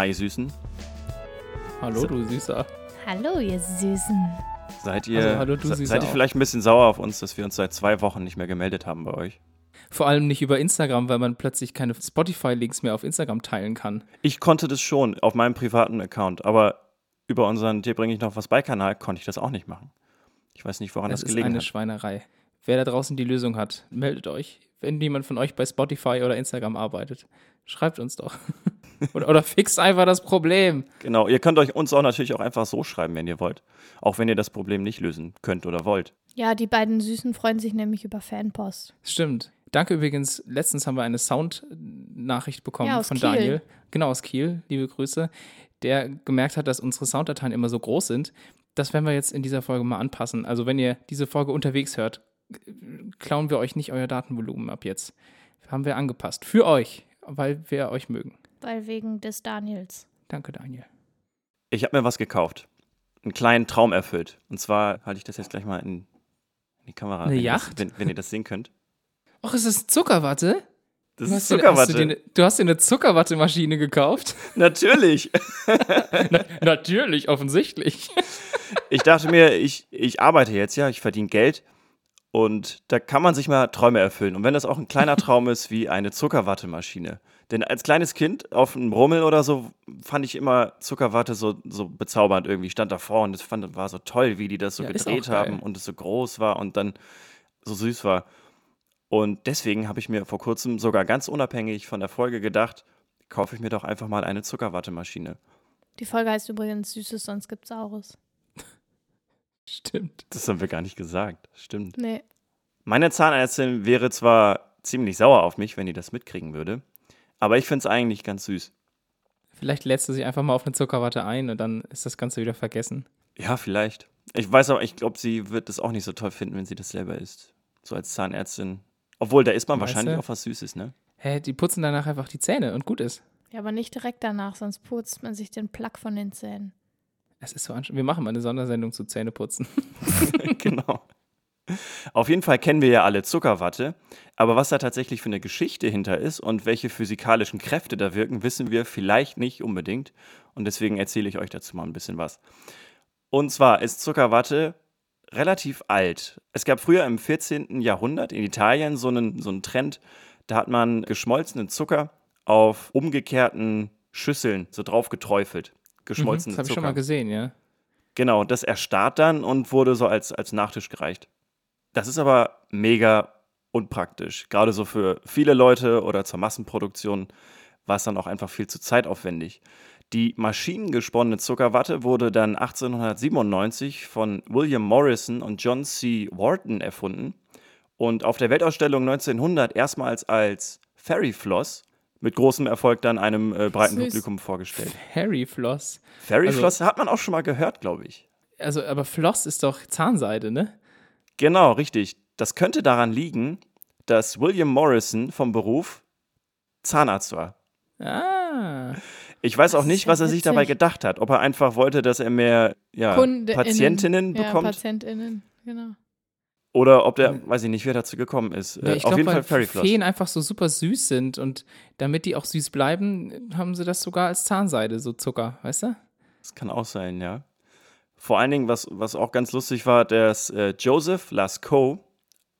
Na, ihr Süßen, Hallo, du Süßer. Hallo, ihr Süßen. seid ihr, Also, hallo, du se- Süßer seid ihr vielleicht ein bisschen sauer auf uns, dass wir uns seit zwei Wochen nicht mehr gemeldet haben bei euch? Vor allem nicht über Instagram, weil man plötzlich keine Spotify-Links mehr auf Instagram teilen kann. Ich konnte das schon auf meinem privaten Account, aber über unseren Dir bringe ich noch was bei Kanal konnte ich das auch nicht machen. Ich weiß nicht, woran Das das, ist gelegen eine hat. Schweinerei. Wer da draußen die Lösung hat, meldet euch. Wenn jemand von euch bei Spotify oder Instagram arbeitet, schreibt uns doch. oder, oder fixt einfach das Problem. Genau, ihr könnt euch uns auch natürlich auch einfach so schreiben, wenn ihr wollt. Auch wenn ihr das Problem nicht lösen könnt oder wollt. Ja, die beiden Süßen freuen sich nämlich über Fanpost. Stimmt. Danke übrigens. Letztens haben wir eine Sound-Nachricht bekommen Ja, aus von Kiel. Daniel. Genau, aus Kiel. Liebe Grüße. Der gemerkt hat, dass unsere Sounddateien immer so groß sind. Das werden wir jetzt in dieser Folge mal anpassen. Also, wenn ihr diese Folge unterwegs hört, klauen wir euch nicht euer Datenvolumen ab jetzt. Haben wir angepasst. Für euch, weil wir euch mögen. Weil wegen des Daniels. Danke, Daniel. Ich habe mir was gekauft. Einen kleinen Traum erfüllt. Und zwar halte ich das jetzt gleich mal in, in die Kamera. Eine wenn ihr das- Yacht? Wenn, wenn ihr das sehen könnt. Och, ist das Zuckerwatte? Das Du ist dir- Zuckerwatte. Hast du, dir, du hast dir eine Zuckerwattemaschine gekauft? Natürlich. Natürlich, offensichtlich. Ich dachte mir, ich, ich arbeite jetzt ja, ich verdiene Geld und da kann man sich mal Träume erfüllen. Und wenn das auch ein kleiner Traum ist wie eine Zuckerwattemaschine. Denn als kleines Kind auf einem Rummel oder so fand ich immer Zuckerwatte so, so bezaubernd irgendwie. Ich stand davor und das fand, war so toll, wie die das so Ja, gedreht haben und es so groß war und dann so süß war. Und deswegen habe ich mir vor kurzem sogar ganz unabhängig von der Folge gedacht, kaufe ich mir doch einfach mal eine Zuckerwattemaschine. Die Folge heißt übrigens Süßes, sonst gibt's Saures. Stimmt. Das haben wir gar nicht gesagt. Stimmt. Nee. Meine Zahnärztin wäre zwar ziemlich sauer auf mich, wenn die das mitkriegen würde, aber ich finde es eigentlich ganz süß. Vielleicht lädst du sie einfach mal auf eine Zuckerwatte ein und dann ist das Ganze wieder vergessen. Ja, vielleicht. Ich weiß aber, ich glaube, sie wird das auch nicht so toll finden, wenn sie das selber isst. So als Zahnärztin. Obwohl, da isst man Weißt wahrscheinlich du? auch was Süßes, ne? Hä, die putzen danach einfach die Zähne und gut ist. Ja, aber nicht direkt danach, sonst putzt man sich den Plack von den Zähnen. Es ist so anstrengend. Wir machen mal eine Sondersendung zu Zähneputzen. genau. Auf jeden Fall kennen wir ja alle Zuckerwatte, aber was da tatsächlich für eine Geschichte hinter ist und welche physikalischen Kräfte da wirken, wissen wir vielleicht nicht unbedingt. Und deswegen erzähle ich euch dazu mal ein bisschen was. Und zwar ist Zuckerwatte relativ alt. Es gab früher im 14. Jahrhundert in Italien so einen, so einen Trend, da hat man geschmolzenen Zucker auf umgekehrten Schüsseln so drauf geträufelt. Mhm, Geschmolzenen das habe ich schon Zucker. mal gesehen, ja. Genau, das erstarrt dann und wurde so als, als Nachtisch gereicht. Das ist aber mega unpraktisch. Gerade so für viele Leute oder zur Massenproduktion war es dann auch einfach viel zu zeitaufwendig. Die maschinengesponnene Zuckerwatte wurde dann 1897 von William Morrison und John C. Wharton erfunden und auf der Weltausstellung 1900 erstmals als Fairy Floss mit großem Erfolg dann einem äh, breiten Süß. Publikum vorgestellt. Harry Floss. Fairy Also- Floss hat man auch schon mal gehört, glaube ich. Also, aber Floss ist doch Zahnseide, ne? Genau, richtig. Das könnte daran liegen, dass William Morrison vom Beruf Zahnarzt war. Ah. Ich weiß auch nicht, ja was er sich dabei gedacht hat. Ob er einfach wollte, dass er mehr ja. Patientinnen Ja, bekommt PatientInnen, genau. oder ob der, weiß ich nicht, wer dazu gekommen ist. Ja, Äh, ich auf glaube, jeden Fall Fairy Floss. Feen einfach so super süß sind und damit die auch süß bleiben, haben sie das sogar als Zahnseide, so Zucker, weißt du? Das kann auch sein, ja. Vor allen Dingen, was, was auch ganz lustig war, dass äh, Joseph Lascaux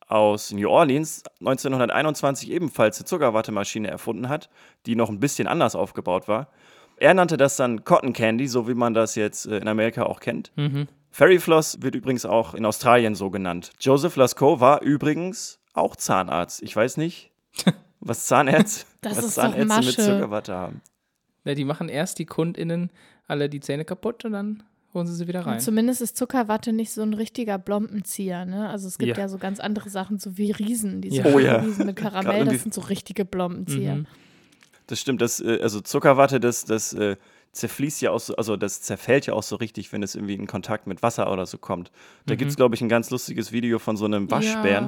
aus New Orleans 1921 ebenfalls eine Zuckerwattemaschine erfunden hat, die noch ein bisschen anders aufgebaut war. Er nannte das dann Cotton Candy, so wie man das jetzt äh, in Amerika auch kennt. Mhm. Fairy Floss wird übrigens auch in Australien so genannt. Joseph Lascaux war übrigens auch Zahnarzt. Ich weiß nicht, was Zahnärzte, was Zahnärzte mit. Zuckerwatte haben. Ja, die machen erst die KundInnen alle die Zähne kaputt und dann holen sie sie wieder rein. Und zumindest ist Zuckerwatte nicht so ein richtiger Blombenzieher, ne? Also es gibt Ja. ja, so ganz andere Sachen, so wie Riesen, diese Ja. Oh ja. Riesen mit Karamell, das sind so richtige Blombenzieher. Mhm. Das stimmt, das, äh, also Zuckerwatte, das, das äh, zerfließt ja auch so, also das zerfällt ja auch so richtig, wenn es irgendwie in Kontakt mit Wasser oder so kommt. Da Mhm. gibt es, glaube ich, ein ganz lustiges Video von so einem Waschbären,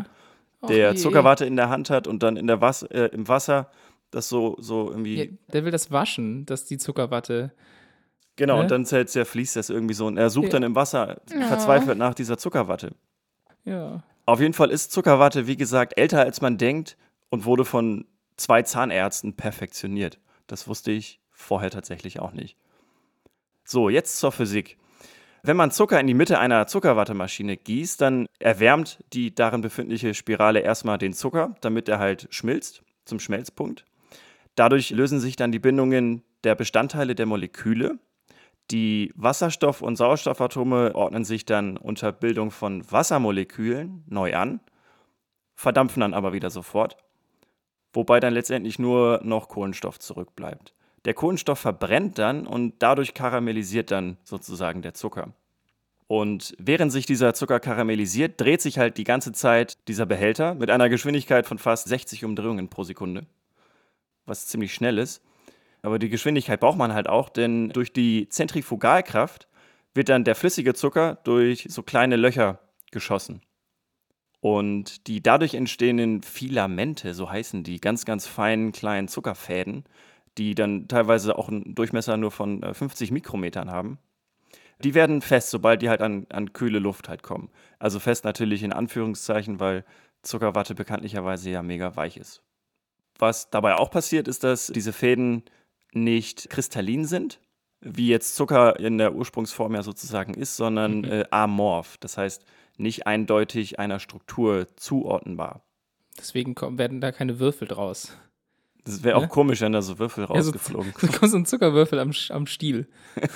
Ja. Der je. Zuckerwatte in der Hand hat und dann in der Was äh, im Wasser das so, so irgendwie. Ja, der will das waschen, dass die Zuckerwatte. Genau, ne? und dann zer- zerfließt das irgendwie so und er sucht Ja. dann im Wasser Ja. verzweifelt nach dieser Zuckerwatte. Ja. Auf jeden Fall ist Zuckerwatte, wie gesagt, älter als man denkt und wurde von zwei Zahnärzten perfektioniert. Das wusste ich vorher tatsächlich auch nicht. So, jetzt zur Physik. Wenn man Zucker in die Mitte einer Zuckerwattemaschine gießt, dann erwärmt die darin befindliche Spirale erstmal den Zucker, damit er halt schmilzt zum Schmelzpunkt. Dadurch lösen sich dann die Bindungen der Bestandteile der Moleküle. Die Wasserstoff- und Sauerstoffatome ordnen sich dann unter Bildung von Wassermolekülen neu an, verdampfen dann aber wieder sofort, wobei dann letztendlich nur noch Kohlenstoff zurückbleibt. Der Kohlenstoff verbrennt dann und dadurch karamellisiert dann sozusagen der Zucker. Und während sich dieser Zucker karamellisiert, dreht sich halt die ganze Zeit dieser Behälter mit einer Geschwindigkeit von fast 60 Umdrehungen pro Sekunde, was ziemlich schnell ist. Aber die Geschwindigkeit braucht man halt auch, denn durch die Zentrifugalkraft wird dann der flüssige Zucker durch so kleine Löcher geschossen. Und die dadurch entstehenden Filamente, so heißen die, ganz, ganz feinen kleinen Zuckerfäden, die dann teilweise auch einen Durchmesser nur von 50 äh, Mikrometern haben. Die werden fest, sobald die halt an, an kühle Luft halt kommen. Also fest natürlich in Anführungszeichen, weil Zuckerwatte bekanntlicherweise ja mega weich ist. Was dabei auch passiert, ist, dass diese Fäden nicht kristallin sind, wie jetzt Zucker in der Ursprungsform ja sozusagen ist, sondern mhm. äh, amorph. Das heißt, nicht eindeutig einer Struktur zuordnenbar. Deswegen kommen, werden da keine Würfel draus. Das wäre auch ne? komisch, wenn da so Würfel rausgeflogen ja, so, so ein Zuckerwürfel am, am Stiel.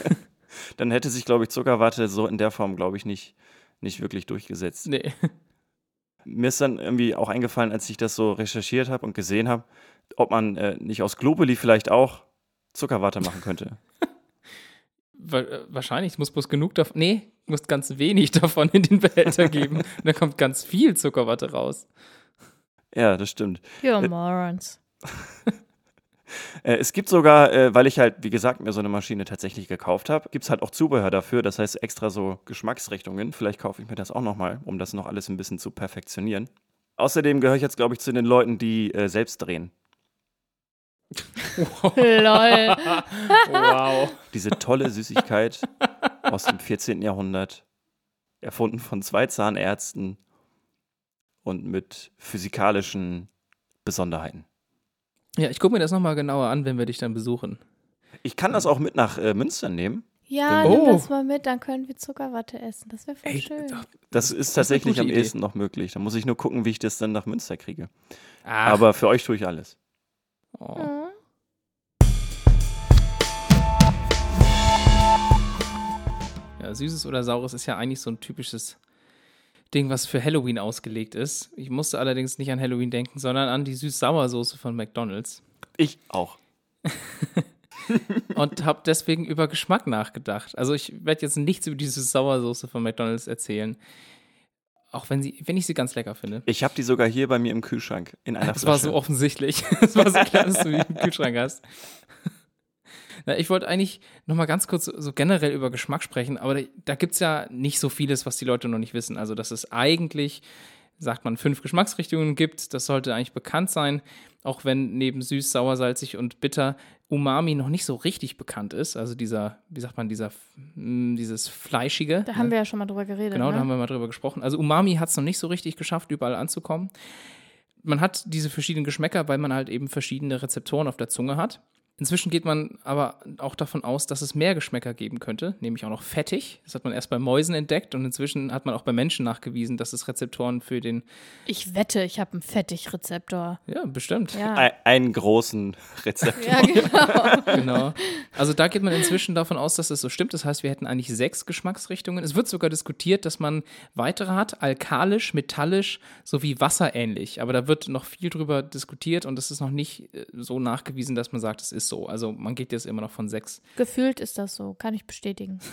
Dann hätte sich, glaube ich, Zuckerwatte so in der Form, glaube ich, nicht, nicht wirklich durchgesetzt. Nee. Mir ist dann irgendwie auch eingefallen, als ich das so recherchiert habe und gesehen habe, ob man äh, nicht aus Globuli vielleicht auch Zuckerwatte machen könnte. Wahrscheinlich, es muss bloß genug davon. Nee, muss ganz wenig davon in den Behälter geben. Und dann kommt ganz viel Zuckerwatte raus. Ja, das stimmt. You're äh, morons. Äh, es gibt sogar, äh, weil ich halt, wie gesagt, mir so eine Maschine tatsächlich gekauft habe, gibt es halt auch Zubehör dafür. Das heißt extra so Geschmacksrichtungen. Vielleicht kaufe ich mir das auch nochmal, um das noch alles ein bisschen zu perfektionieren. Außerdem gehöre ich jetzt, glaube ich, zu den Leuten, die selbst drehen. Lol. wow. Diese tolle Süßigkeit aus dem 14. Jahrhundert, erfunden von zwei Zahnärzten und mit physikalischen Besonderheiten. Ja, ich gucke mir das nochmal genauer an, wenn wir dich dann besuchen. Ich kann das auch mit nach äh, Münster nehmen. Ja, oh. nimm das mal mit, dann können wir Zuckerwatte essen. Das wäre voll Ey, schön. Das ist tatsächlich am ehesten noch möglich. Da muss ich nur gucken, wie ich das dann nach Münster kriege. Ach. Aber für euch tue ich alles. Oh. Ja, Süßes oder Saures ist ja eigentlich so ein typisches Ding, was für Halloween ausgelegt ist. Ich musste allerdings nicht an Halloween denken, sondern an die Süß-Sauersoße von McDonald's. Ich auch. und habe deswegen über Geschmack nachgedacht. Also ich werde jetzt nichts über diese Sauersoße von McDonald's erzählen. Auch wenn, sie, wenn ich sie ganz lecker finde. Ich habe die sogar hier bei mir im Kühlschrank in einer das Flasche. Das war so offensichtlich. Es war so klar, dass du die im Kühlschrank hast. Na, ich wollte eigentlich noch mal ganz kurz so generell über Geschmack sprechen, aber da, da gibt es ja nicht so vieles, was die Leute noch nicht wissen. Also, dass es eigentlich, sagt man, fünf Geschmacksrichtungen gibt. Das sollte eigentlich bekannt sein, auch wenn neben süß, sauer, salzig und bitter Umami noch nicht so richtig bekannt ist. Also dieser, wie sagt man, dieser, hm, dieses Fleischige. Da ne? haben wir ja schon mal drüber geredet. Genau, ne? da haben wir mal drüber gesprochen. Also Umami hat es noch nicht so richtig geschafft, überall anzukommen. Man hat diese verschiedenen Geschmäcker, weil man halt eben verschiedene Rezeptoren auf der Zunge hat. Inzwischen geht man aber auch davon aus, dass es mehr Geschmäcker geben könnte, nämlich auch noch fettig. Das hat man erst bei Mäusen entdeckt und inzwischen hat man auch bei Menschen nachgewiesen, dass es Rezeptoren für den. Ich wette, ich habe einen Fettigrezeptor. Ja, bestimmt. Ja. Ein, einen großen Rezeptor. Ja, genau. genau. Also da geht man inzwischen davon aus, dass es so stimmt. Das heißt, wir hätten eigentlich sechs Geschmacksrichtungen. Es wird sogar diskutiert, dass man weitere hat, alkalisch, metallisch sowie wasserähnlich. Aber da wird noch viel drüber diskutiert und es ist noch nicht äh, so nachgewiesen, dass man sagt, es ist ist so. Also man geht jetzt immer noch von sechs. Gefühlt ist das so, kann ich bestätigen.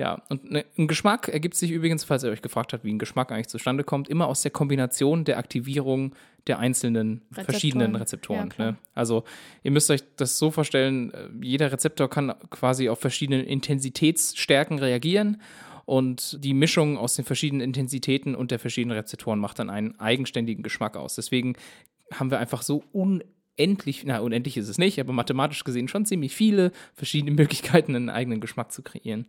Ja, und ne, ein Geschmack ergibt sich übrigens, falls ihr euch gefragt habt, wie ein Geschmack eigentlich zustande kommt, immer aus der Kombination der Aktivierung der einzelnen Rezeptoren. verschiedenen Rezeptoren. Ja, ne? Also ihr müsst euch das so vorstellen, äh, jeder Rezeptor kann quasi auf verschiedene Intensitätsstärken reagieren und die Mischung aus den verschiedenen Intensitäten und der verschiedenen Rezeptoren macht dann einen eigenständigen Geschmack aus. Deswegen haben wir einfach so unendlich unendlich, na, unendlich ist es nicht, aber mathematisch gesehen schon ziemlich viele verschiedene Möglichkeiten, einen eigenen Geschmack zu kreieren.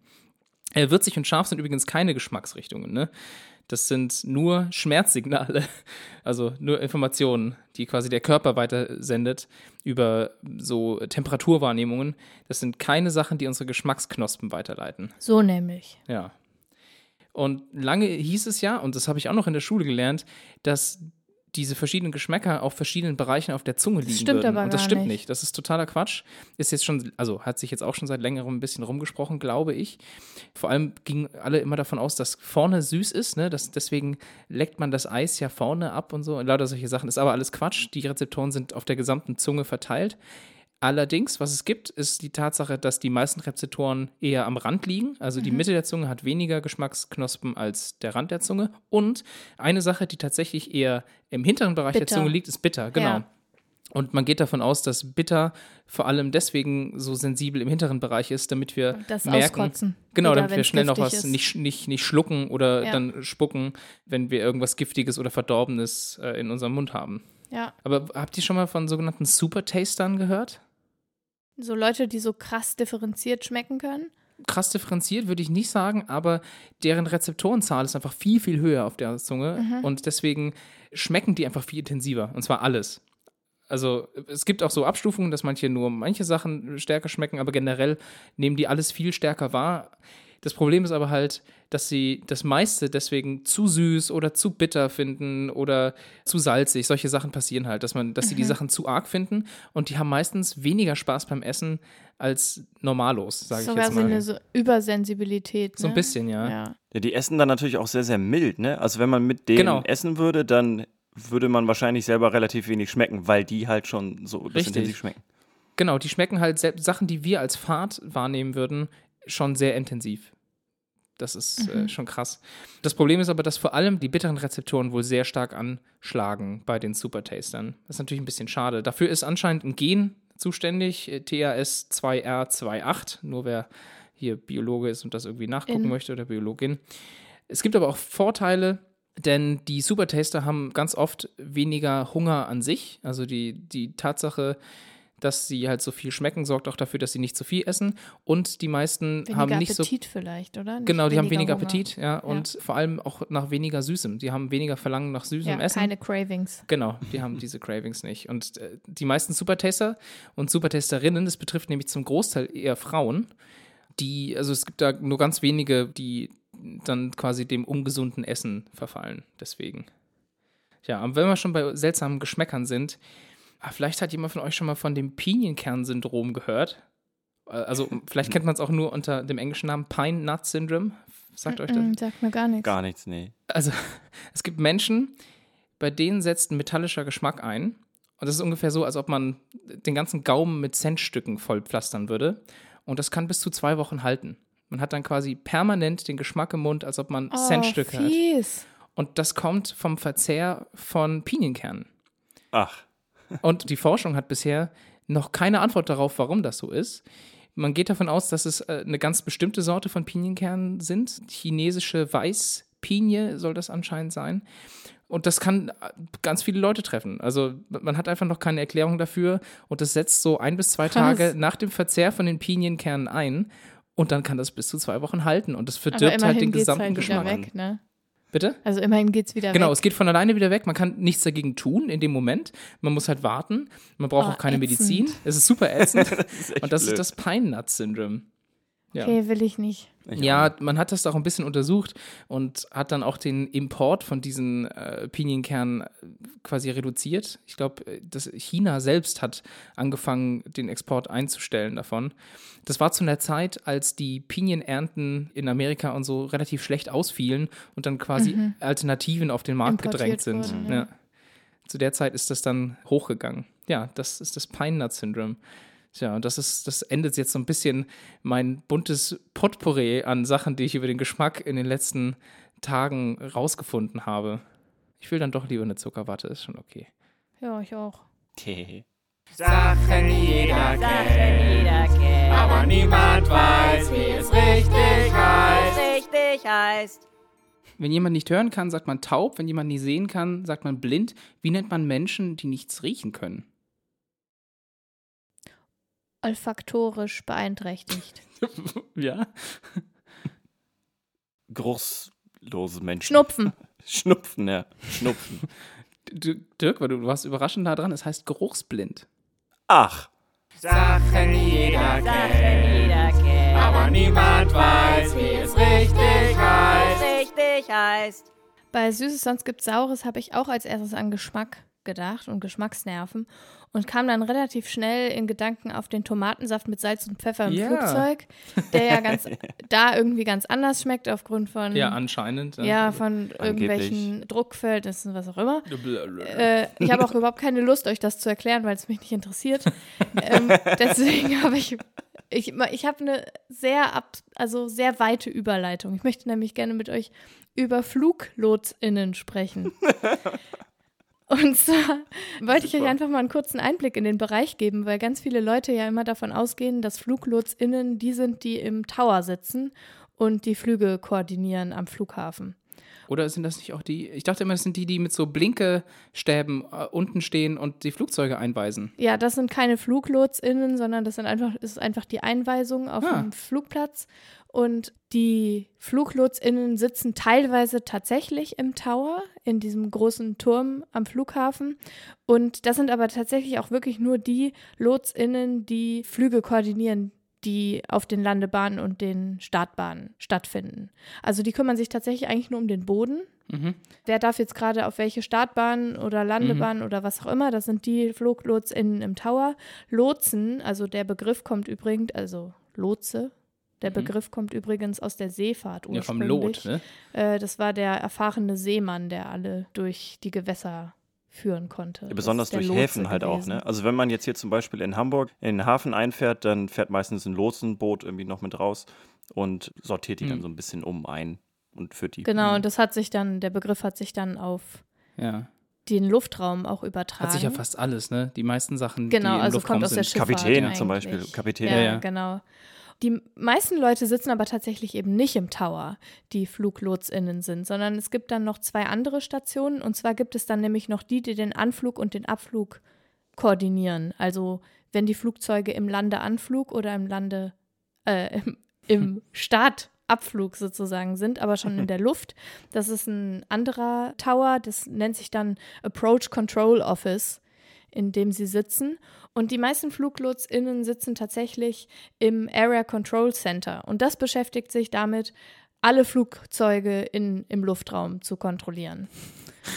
Äh, würzig und scharf sind übrigens keine Geschmacksrichtungen, ne? Das sind nur Schmerzsignale, also nur Informationen, die quasi der Körper weitersendet über so Temperaturwahrnehmungen. Das sind keine Sachen, die unsere Geschmacksknospen weiterleiten. So nämlich. Ja. Und lange hieß es ja, und das habe ich auch noch in der Schule gelernt, dass diese verschiedenen Geschmäcker auf verschiedenen Bereichen auf der Zunge liegen stimmt würden. aber und das stimmt nicht. nicht. Das ist totaler Quatsch. Ist jetzt schon, also hat sich jetzt auch schon seit längerem ein bisschen rumgesprochen, glaube ich. Vor allem gingen alle immer davon aus, dass vorne süß ist, ne? Das, deswegen leckt man das Eis ja vorne ab und so. Und lauter solche Sachen. Ist aber alles Quatsch. Die Rezeptoren sind auf der gesamten Zunge verteilt. Allerdings, was es gibt, ist die Tatsache, dass die meisten Rezeptoren eher am Rand liegen. Also Mhm. die Mitte der Zunge hat weniger Geschmacksknospen als der Rand der Zunge. Und eine Sache, die tatsächlich eher im hinteren Bereich der Bitter. Zunge liegt, ist bitter. Genau. Ja. Und man geht davon aus, dass bitter vor allem deswegen so sensibel im hinteren Bereich ist, damit wir Das merken, Auskotzen. genau, Wieder, damit wir schnell noch was ist. nicht, nicht, nicht schlucken oder Ja. dann spucken, wenn wir irgendwas Giftiges oder Verdorbenes äh, in unserem Mund haben. Ja. Aber habt ihr schon mal von sogenannten Super-Tastern gehört? So Leute, die so krass differenziert schmecken können. krass differenziert, würde ich nicht sagen, aber deren Rezeptorenzahl ist einfach viel, viel höher auf der Zunge und deswegen schmecken die einfach viel intensiver und zwar alles. Also es gibt auch so Abstufungen, dass manche nur manche Sachen stärker schmecken, aber generell nehmen die alles viel stärker wahr. Das Problem ist aber halt, dass sie das meiste deswegen zu süß oder zu bitter finden oder zu salzig. Solche Sachen passieren halt, dass man, dass sie die Sachen zu arg finden und die haben meistens weniger Spaß beim Essen als normalos, sage ich Sogar jetzt so mal. eine so Übersensibilität. So ein ne? bisschen, ja. Ja. Ja, die essen dann natürlich auch sehr, sehr mild, ne? Also wenn man mit denen Genau. essen würde, dann würde man wahrscheinlich selber relativ wenig schmecken, weil die halt schon so intensiv schmecken. Genau, die schmecken halt selbst Sachen, die wir als Fahrt wahrnehmen würden, schon sehr intensiv. Das ist äh, schon krass. Das Problem ist aber, dass vor allem die bitteren Rezeptoren wohl sehr stark anschlagen bei den Supertastern. Das ist natürlich ein bisschen schade. Dafür ist anscheinend ein Gen zuständig, äh, TAS2R28, nur wer hier Biologe ist und das irgendwie nachgucken In. möchte oder Biologin. Es gibt aber auch Vorteile, denn die Supertaster haben ganz oft weniger Hunger an sich. Also die, die Tatsache, dass sie halt so viel schmecken, sorgt auch dafür, dass sie nicht zu viel essen. Und die meisten Weniger haben nicht Appetit vielleicht, oder? so. Nicht Genau, die haben weniger Hunger. Appetit, ja. Und vor allem auch nach weniger Süßem. Die haben weniger Verlangen nach süßem Ja, Essen. keine Cravings. Genau, die haben diese Cravings nicht. Und äh, die meisten Supertaster und Supertasterinnen, das betrifft nämlich zum Großteil eher Frauen, die, also es gibt da nur ganz wenige, die dann quasi dem ungesunden Essen verfallen. Deswegen. Ja, und wenn wir schon bei seltsamen Geschmäckern sind, ah, vielleicht hat jemand von euch schon mal von dem Pinienkern-Syndrom gehört. Äh, Also, vielleicht kennt man es auch nur unter dem englischen Namen Pine Nut Syndrome. Sagt euch das? Sagt mir gar nichts. Gar nichts, nee. Also, es gibt Menschen, bei denen setzt ein metallischer Geschmack ein. Und das ist ungefähr so, als ob man den ganzen Gaumen mit Centstücken vollpflastern würde. Und das kann bis zu zwei Wochen halten. Man hat dann quasi permanent den Geschmack im Mund, als ob man Oh, Centstücke hat. fies. Und das kommt vom Verzehr von Pinienkernen. Ach, Und die Forschung hat bisher noch keine Antwort darauf, warum das so ist. Man geht davon aus, dass es äh, eine ganz bestimmte Sorte von Pinienkernen sind. Chinesische Weißpinie soll das anscheinend sein. Und das kann äh, ganz viele Leute treffen. Also man hat einfach noch keine Erklärung dafür. Und das setzt so ein bis zwei Krass. Tage nach dem Verzehr von den Pinienkernen ein. Und dann kann das bis zu zwei Wochen halten. Und das verdirbt halt den gesamten halt Geschmack. weg, ne? Bitte? Also immerhin geht's wieder Genau, weg. es geht von alleine wieder weg. Man kann nichts dagegen tun in dem Moment. Man muss halt warten. Man braucht Oh, auch keine ätzend. Medizin. Es ist super ätzend. das ist echt Und das blöd. ist das Pine Nut Syndrome. Ja. Okay, will ich nicht. Ich Ja, man hat das auch ein bisschen untersucht und hat dann auch den Import von diesen äh, Pinienkernen äh, quasi reduziert. Ich glaube, äh, China selbst hat angefangen, den Export einzustellen davon. Das war zu einer Zeit, als die Pinienernten in Amerika und so relativ schlecht ausfielen und dann quasi Alternativen auf den Markt Importiert gedrängt sind. wurden, ja. ja. Zu der Zeit ist das dann hochgegangen. Ja, das ist das Pine Nut Syndrome. Tja, und das ist, das endet jetzt so ein bisschen mein buntes Potpourri an Sachen, die ich über den Geschmack in den letzten Tagen rausgefunden habe. Ich will dann doch lieber eine Zuckerwatte, ist schon okay. Ja, ich auch. Okay. Sachen jeder kennt, aber niemand weiß, wie es richtig heißt. richtig heißt. Wenn jemand nicht hören kann, sagt man taub. Wenn jemand nicht sehen kann, sagt man blind. Wie nennt man Menschen, die nichts riechen können? Olfaktorisch beeinträchtigt. ja. geruchslose Menschen. Schnupfen. Schnupfen, ja. Schnupfen. Dirk, weil du, warst überraschend nah dran, es heißt geruchsblind. Ach, Sachen jeder kennt, aber niemand weiß, wie es richtig heißt. richtig heißt. Bei Süßes, sonst gibt's Saures habe ich auch als erstes an Geschmack gedacht und Geschmacksnerven und kam dann relativ schnell in Gedanken auf den Tomatensaft mit Salz und Pfeffer im Ja. Flugzeug, der ja ganz da irgendwie ganz anders schmeckt aufgrund von Ja, anscheinend. ja, von Angeblich. irgendwelchen Druckverhältnissen, was auch immer. Äh, ich habe auch überhaupt keine Lust, euch das zu erklären, weil es mich nicht interessiert. ähm, deswegen habe ich, ich, ich habe eine sehr ab, also sehr weite Überleitung. Ich möchte nämlich gerne mit euch über FluglotsInnen sprechen. Und zwar wollte ich euch einfach mal einen kurzen Einblick in den Bereich geben, weil ganz viele Leute ja immer davon ausgehen, dass FluglotsInnen die sind, die im Tower sitzen und die Flüge koordinieren am Flughafen. Oder sind das nicht auch die? Ich dachte immer, das sind die, die mit so Blinkestäben äh, unten stehen und die Flugzeuge einweisen. Ja, das sind keine FluglotsInnen, sondern das sind einfach, ist einfach die Einweisung auf Ah. dem Flugplatz. Und die FluglotsInnen sitzen teilweise tatsächlich im Tower, in diesem großen Turm am Flughafen. Und das sind aber tatsächlich auch wirklich nur die LotsInnen, die Flüge koordinieren, die auf den Landebahnen und den Startbahnen stattfinden. Also die kümmern sich tatsächlich eigentlich nur um den Boden. Mhm. Wer darf jetzt gerade auf welche Startbahn oder Landebahn oder was auch immer, das sind die FluglotsInnen im Tower. Lotsen, also der Begriff kommt übrigens, also Lotse, der Begriff kommt übrigens aus der Seefahrt Ja, vom ursprünglich. Lot, ne? Äh, das war der erfahrene Seemann, der alle durch die Gewässer führen konnte. Ja, besonders durch Lotse Häfen halt auch, ne? Also wenn man jetzt hier zum Beispiel in Hamburg in den Hafen einfährt, dann fährt meistens ein Lotsenboot irgendwie noch mit raus und sortiert die dann Mhm. so ein bisschen um ein und führt die. Genau, und das hat sich dann, der Begriff hat sich dann auf Ja. den Luftraum auch übertragen. Hat sich ja fast alles, ne? Die meisten Sachen, Genau, die im also Luftraum kommt aus der sind. Schifffahrt Kapitän zum eigentlich. Beispiel, Kapitän. Ja, Ja, ja. genau. Die meisten Leute sitzen aber tatsächlich eben nicht im Tower, die FluglotsInnen sind, sondern es gibt dann noch zwei andere Stationen. Und zwar gibt es dann nämlich noch die, die den Anflug und den Abflug koordinieren. Also wenn die Flugzeuge im Landeanflug oder im Lande, äh, im, im Startabflug sozusagen sind, aber schon in der Luft. Das ist ein anderer Tower, das nennt sich dann Approach Control Office, in dem sie sitzen. Und die meisten FluglotsInnen sitzen tatsächlich im Area Control Center. Und das beschäftigt sich damit, alle Flugzeuge in, im Luftraum zu kontrollieren.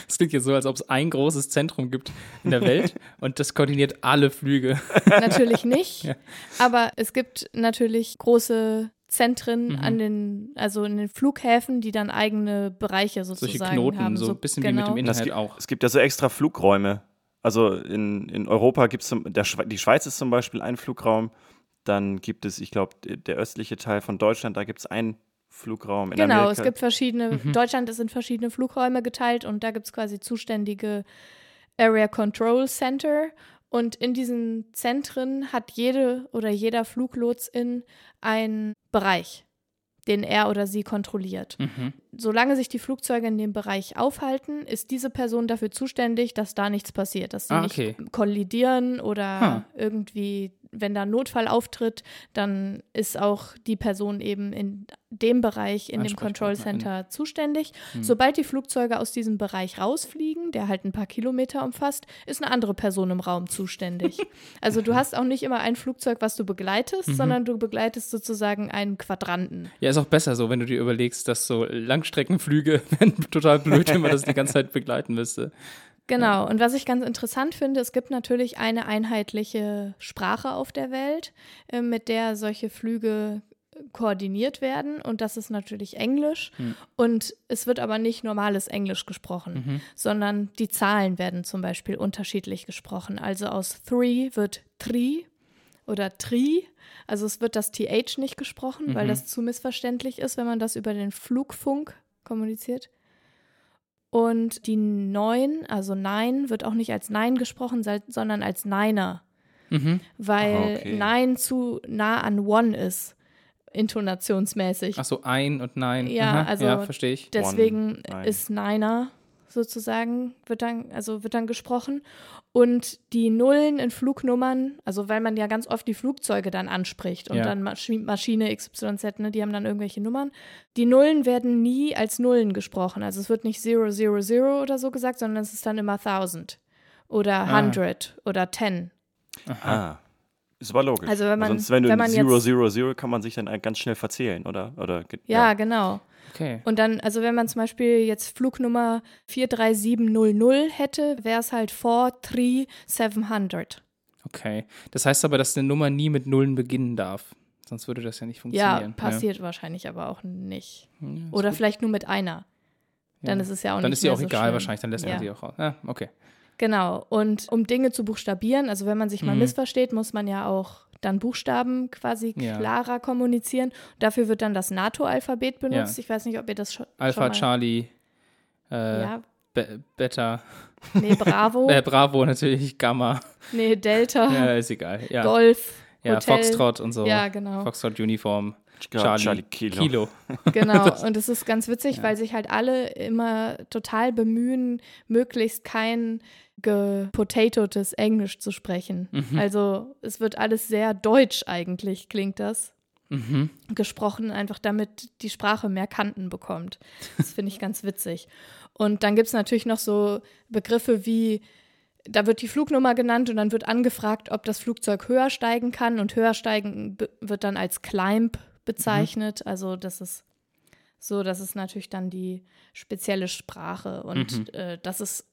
Es klingt jetzt so, als ob es ein großes Zentrum gibt in der Welt und das koordiniert alle Flüge. Natürlich nicht, Ja. aber es gibt natürlich große Zentren Mhm. an den, also in den Flughäfen, die dann eigene Bereiche sozusagen Solche Knoten, haben. so ein bisschen wie mit dem Internet gibt, auch. es gibt ja so extra Flugräume. Also in, in Europa gibt es, die Schweiz ist zum Beispiel ein Flugraum. Dann gibt es, ich glaube, der östliche Teil von Deutschland, da gibt es einen Flugraum. In Genau, Amerika. es gibt verschiedene, Mhm. Deutschland ist in verschiedene Flugräume geteilt und da gibt es quasi zuständige Area Control Center. Und in diesen Zentren hat jede oder jeder Fluglotsin einen Bereich, den er oder sie kontrolliert. Mhm. Solange sich die Flugzeuge in dem Bereich aufhalten, ist diese Person dafür zuständig, dass da nichts passiert, dass sie Ah, nicht okay. kollidieren oder Huh. irgendwie, wenn da ein Notfall auftritt, dann ist auch die Person eben in dem Bereich, in dem Control. Center zuständig. Hm. Sobald die Flugzeuge aus diesem Bereich rausfliegen, der halt ein paar Kilometer umfasst, ist eine andere Person im Raum zuständig. also du hast auch nicht immer ein Flugzeug, was du begleitest, Mhm. sondern du begleitest sozusagen einen Quadranten. Ja, ist auch besser so, wenn du dir überlegst, dass so Langstreckenflüge wären total blöd, wenn man das die ganze Zeit begleiten müsste. Genau, und was ich ganz interessant finde, es gibt natürlich eine einheitliche Sprache auf der Welt, äh, mit der solche Flüge koordiniert werden und das ist natürlich Englisch Hm. und es wird aber nicht normales Englisch gesprochen, Mhm. sondern die Zahlen werden zum Beispiel unterschiedlich gesprochen. Also aus three wird tri oder tri, also es wird das th nicht gesprochen, weil Mhm. das zu missverständlich ist, wenn man das über den Flugfunk kommuniziert. Und die Neun, also Nein, wird auch nicht als Nein gesprochen, sondern als Niner, Mhm. weil Ah, okay. Nein zu nah an One ist, intonationsmäßig. Ach so, ein und nein. Ja, Aha, also ja, verstehe ich. Deswegen One, Nine. ist Niner sozusagen wird dann, also wird dann gesprochen. Und die Nullen in Flugnummern, also weil man ja ganz oft die Flugzeuge dann anspricht und Ja. dann Masch Maschine XYZ, ne, die haben dann irgendwelche Nummern. Die Nullen werden nie als Nullen gesprochen. Also es wird nicht 000 oder so gesagt, sondern es ist dann immer 1000 oder Ah. 100 oder 10. Ah. Ist aber logisch. Also wenn man- Sonst, wenn du wenn man Zero, jetzt- Zero, Zero, kann man sich dann ganz schnell verzählen, oder? oder ge- Ja, genau. Okay. Und dann, also wenn man zum Beispiel jetzt Flugnummer 43700 hätte, wäre es halt 43700. Okay. Das heißt aber, dass eine Nummer nie mit Nullen beginnen darf. Sonst würde das ja nicht Ja, funktionieren. passiert wahrscheinlich aber auch nicht. Ja. Ja, Oder gut. vielleicht nur mit einer. Dann Ja. ist es ja auch Dann nicht ist sie auch so egal schlimm. wahrscheinlich, dann lässt man Ja. sie auch raus. Ja, okay. Genau. Und um Dinge zu buchstabieren, also wenn man sich mal Mhm. missversteht, muss man ja auch dann Buchstaben quasi Ja. klarer kommunizieren. Dafür wird dann das NATO-Alphabet benutzt. Ja. Ich weiß nicht, ob ihr das schon, Alpha, schon Charlie, äh, Ja, Be Beta, nee, Bravo, äh, Bravo natürlich, Gamma. nee, Delta, Ja, ist egal. Ja, Golf, ja Hotel. Foxtrot und so. Ja, genau. Foxtrot Charlie, Charlie Kilo. Kilo. Genau, und es ist ganz witzig, Ja. weil sich halt alle immer total bemühen, möglichst kein gepotatotes Englisch zu sprechen. Mhm. Also es wird alles sehr deutsch eigentlich, klingt das. Mhm. Gesprochen, einfach damit die Sprache mehr Kanten bekommt. Das finde ich ganz witzig. Und dann gibt es natürlich noch so Begriffe wie, da wird die Flugnummer genannt und dann wird angefragt, ob das Flugzeug höher steigen kann. Und höher steigen wird dann als Climb bezeichnet. Also das ist so, das ist natürlich dann die spezielle Sprache. Und Mhm. äh, das ist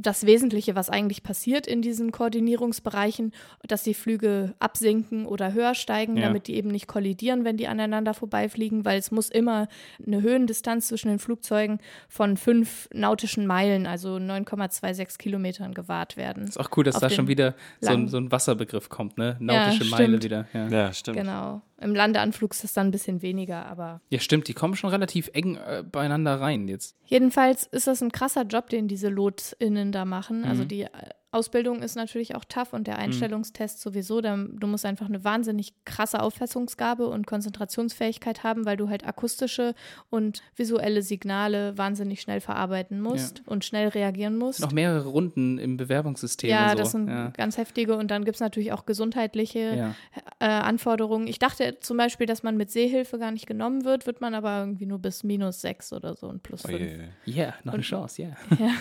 das Wesentliche, was eigentlich passiert in diesen Koordinierungsbereichen, dass die Flüge absinken oder höher steigen, Ja. damit die eben nicht kollidieren, wenn die aneinander vorbeifliegen, weil es muss immer eine Höhendistanz zwischen den Flugzeugen von fünf nautischen Meilen, also 9,26 Kilometern gewahrt werden. Ist auch cool, dass Auf da schon wieder so ein, so ein Wasserbegriff kommt, ne? Nautische Ja, Meile wieder. Ja. Ja, stimmt. Genau. Im Landeanflug ist das dann ein bisschen weniger, aber ja, stimmt, die kommen schon relativ eng äh, beieinander rein jetzt. Jedenfalls ist das ein krasser Job, den diese LotInnen da machen. Also Mhm. die äh, Ausbildung ist natürlich auch tough und der Einstellungstest sowieso. Da, du musst einfach eine wahnsinnig krasse Auffassungsgabe und Konzentrationsfähigkeit haben, weil du halt akustische und visuelle Signale wahnsinnig schnell verarbeiten musst und schnell reagieren musst. Noch mehrere Runden im Bewerbungssystem ja, und so. das sind ja. ganz heftige. Und dann gibt es natürlich auch gesundheitliche Ja. äh, Anforderungen. Ich dachte zum Beispiel, dass man mit Seehilfe gar nicht genommen wird, wird man aber irgendwie nur bis minus sechs oder so und plus Oh fünf. je. Yeah, noch eine Chance, ja. Ja,